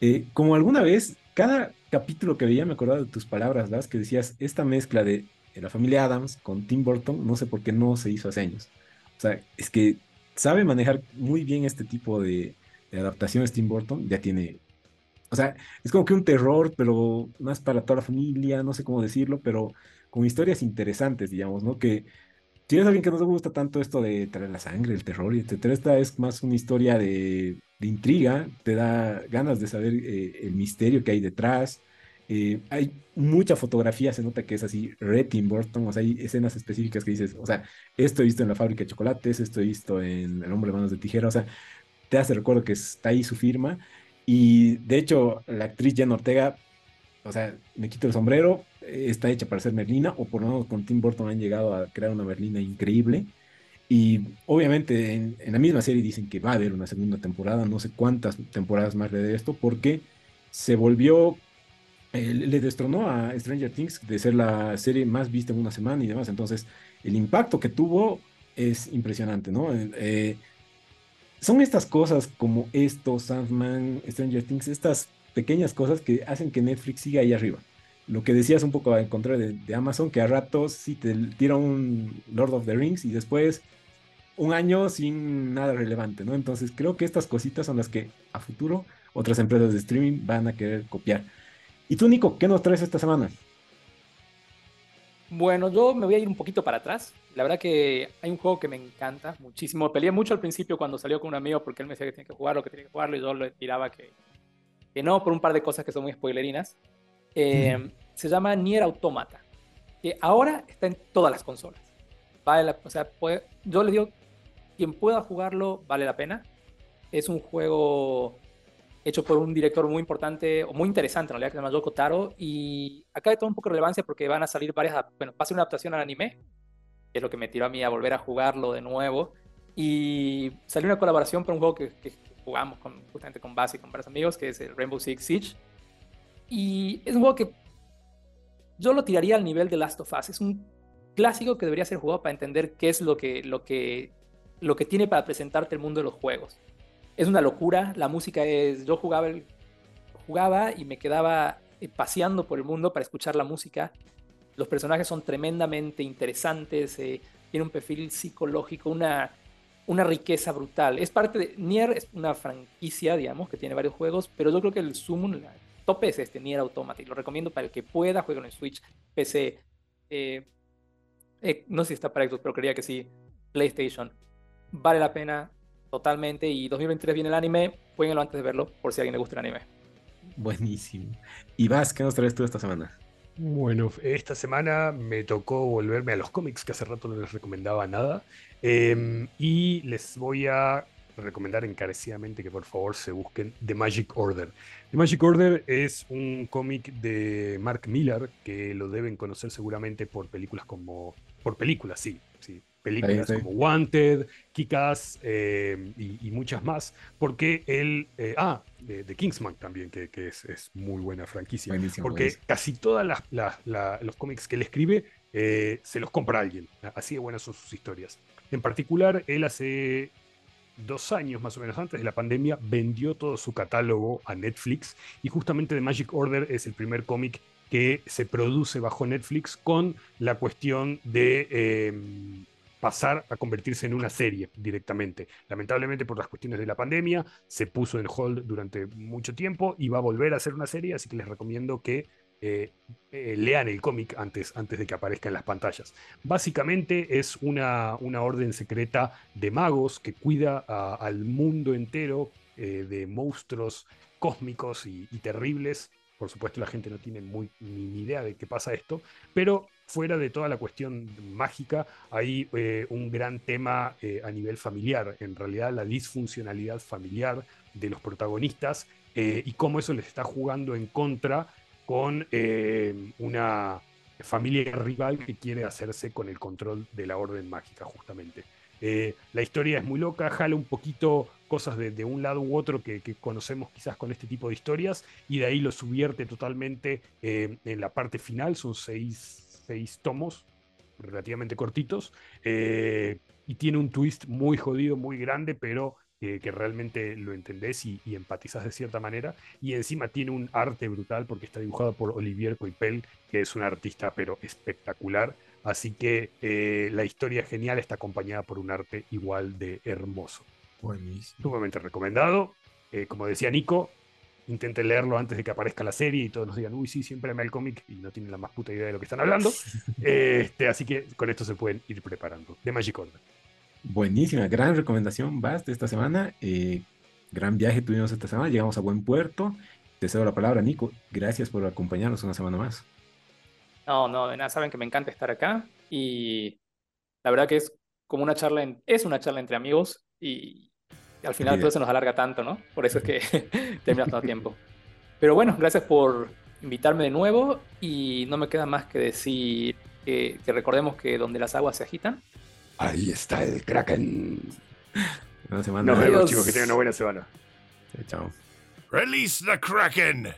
Eh, como alguna vez cada capítulo que veía me acordaba de tus palabras, ¿das? Que decías, esta mezcla de, la familia Adams con Tim Burton, no sé por qué no se hizo hace años. O sea, es que sabe manejar muy bien este tipo de, adaptaciones Tim Burton, ya tiene... O sea, es como que un terror, pero más para toda la familia, no sé cómo decirlo, pero con historias interesantes, digamos, ¿no? Que si eres alguien que no te gusta tanto esto de traer la sangre, el terror y etcétera, esta es más una historia de, intriga, te da ganas de saber eh, el misterio que hay detrás. Eh, hay mucha fotografía, se nota que es así, Red Tim Burton, o sea, hay escenas específicas que dices, o sea, esto he visto en la fábrica de chocolates, esto he visto en El hombre de manos de tijera, o sea, te hace recuerdo que está ahí su firma. Y de hecho, la actriz Jen Ortega, o sea, me quito el sombrero, está hecha para ser Merlina, o por lo menos con Tim Burton han llegado a crear una Merlina increíble. Y obviamente en, la misma serie dicen que va a haber una segunda temporada, no sé cuántas temporadas más de esto, porque se volvió, eh, le destronó a Stranger Things de ser la serie más vista en una semana y demás. Entonces, el impacto que tuvo es impresionante, ¿no? Eh, son estas cosas como esto, Sandman, Stranger Things, estas pequeñas cosas que hacen que Netflix siga ahí arriba. Lo que decías un poco en contra de, de Amazon, que a ratos sí te tira un Lord of the Rings y después un año sin nada relevante, ¿no? Entonces creo que estas cositas son las que a futuro otras empresas de streaming van a querer copiar. ¿Y tú, Nico, qué nos traes esta semana? Bueno, yo me voy a ir un poquito para atrás. La verdad que hay un juego que me encanta muchísimo. Peleé mucho al principio cuando salió con un amigo porque él me decía que tenía que jugarlo, que tenía que jugarlo y yo le tiraba que, que no por un par de cosas que son muy spoilerinas. Eh, se llama Nier Automata, que ahora está en todas las consolas. Vale o sea, yo les digo, quien pueda jugarlo vale la pena. Es un juego hecho por un director muy importante, o muy interesante en realidad, que se llama Yoko Taro, y acá de todo un poco de relevancia porque van a salir varias, bueno, va a ser una adaptación al anime, que es lo que me tiró a mí a volver a jugarlo de nuevo, y salió una colaboración para un juego que, jugamos con, justamente con Base y con varios amigos, que es el Rainbow Six Siege, y es un juego que yo lo tiraría al nivel de Last of Us, es un clásico que debería ser jugado para entender qué es lo que, lo que, lo que tiene para presentarte el mundo de los juegos es una locura. La música es. Yo jugaba, jugaba y me quedaba eh, paseando por el mundo para escuchar la música. Los personajes son tremendamente interesantes. Eh, tiene un perfil psicológico, una, una riqueza brutal. Es parte de. Nier es una franquicia, digamos, que tiene varios juegos, pero yo creo que el sumo, el tope es este, Nier Automata. Y lo recomiendo para el que pueda, juegue en Switch, PC. Eh, no sé si está para Xbox, pero creía que sí. PlayStation. Vale la pena totalmente. Y 2023 viene el anime, jueguenlo antes de verlo, por si a alguien le gusta el anime. Buenísimo. Y Vas, ¿qué nos traes tú esta semana? Bueno, esta semana me tocó volverme a los cómics, que hace rato no les recomendaba nada. Em, y les voy a recomendar encarecidamente que por favor se busquen The Magic Order. The Magic Order es un cómic de Mark Miller que lo deben conocer seguramente por películas como por películas, sí, sí, películas como Wanted, Kick-Ass eh, y, muchas más, porque él, eh, ah, de, Kingsman también, que, es, muy buena franquicia, porque casi todos los cómics que él escribe eh, se los compra alguien, así de buenas son sus historias. En particular, él hace dos años más o menos antes de la pandemia vendió todo su catálogo a Netflix y justamente The Magic Order es el primer cómic que se produce bajo Netflix con la cuestión de pasar a convertirse en una serie directamente. Lamentablemente por las cuestiones de la pandemia se puso en hold durante mucho tiempo y va a volver a ser una serie, así que les recomiendo que eh, eh, lean el cómic antes, antes de que aparezca en las pantallas. Básicamente es una, una orden secreta de magos que cuida al mundo entero eh, de monstruos cósmicos y, terribles por supuesto, la gente no tiene muy, ni idea de qué pasa esto, pero fuera de toda la cuestión mágica, hay un gran tema a nivel familiar, en realidad la disfuncionalidad familiar de los protagonistas y cómo eso les está jugando en contra con una familia rival que quiere hacerse con el control de la orden mágica, justamente. la historia es muy loca, jala un poquito cosas de, un lado u otro que, conocemos quizás con este tipo de historias y de ahí lo subierte totalmente en la parte final, son seis seis tomos relativamente cortitos eh, y tiene un twist muy jodido, muy grande, pero que realmente lo entendés y, empatizas de cierta manera. Y encima tiene un arte brutal porque está dibujado por Olivier Coipel, que es un artista pero espectacular. Así que eh, la historia genial está acompañada por un arte igual de hermoso. Buenísimo. Sumamente recomendado. Eh, como decía Nico, intenten leerlo antes de que aparezca la serie y todos nos digan, uy, sí, siempre me el cómic y no tienen la más puta idea de lo que están hablando. <laughs> este, así que con esto se pueden ir preparando. De Magic Order. Buenísima, gran recomendación, Vas, de esta semana. Eh, gran viaje tuvimos esta semana, llegamos a buen puerto. Te cedo la palabra, Nico. Gracias por acompañarnos una semana más. No, no, de nada, saben que me encanta estar acá y la verdad que es como una charla, es una charla entre amigos y al final todo se nos alarga tanto, ¿no? Por eso es que <laughs> <laughs> termina todo tiempo. Pero bueno, gracias por invitarme de nuevo y no me queda más que decir que, recordemos que donde las aguas se agitan. Ahí está el Kraken. Buena semana. Nos vemos, chicos, que tengan una buena semana. Chao. Release the Kraken!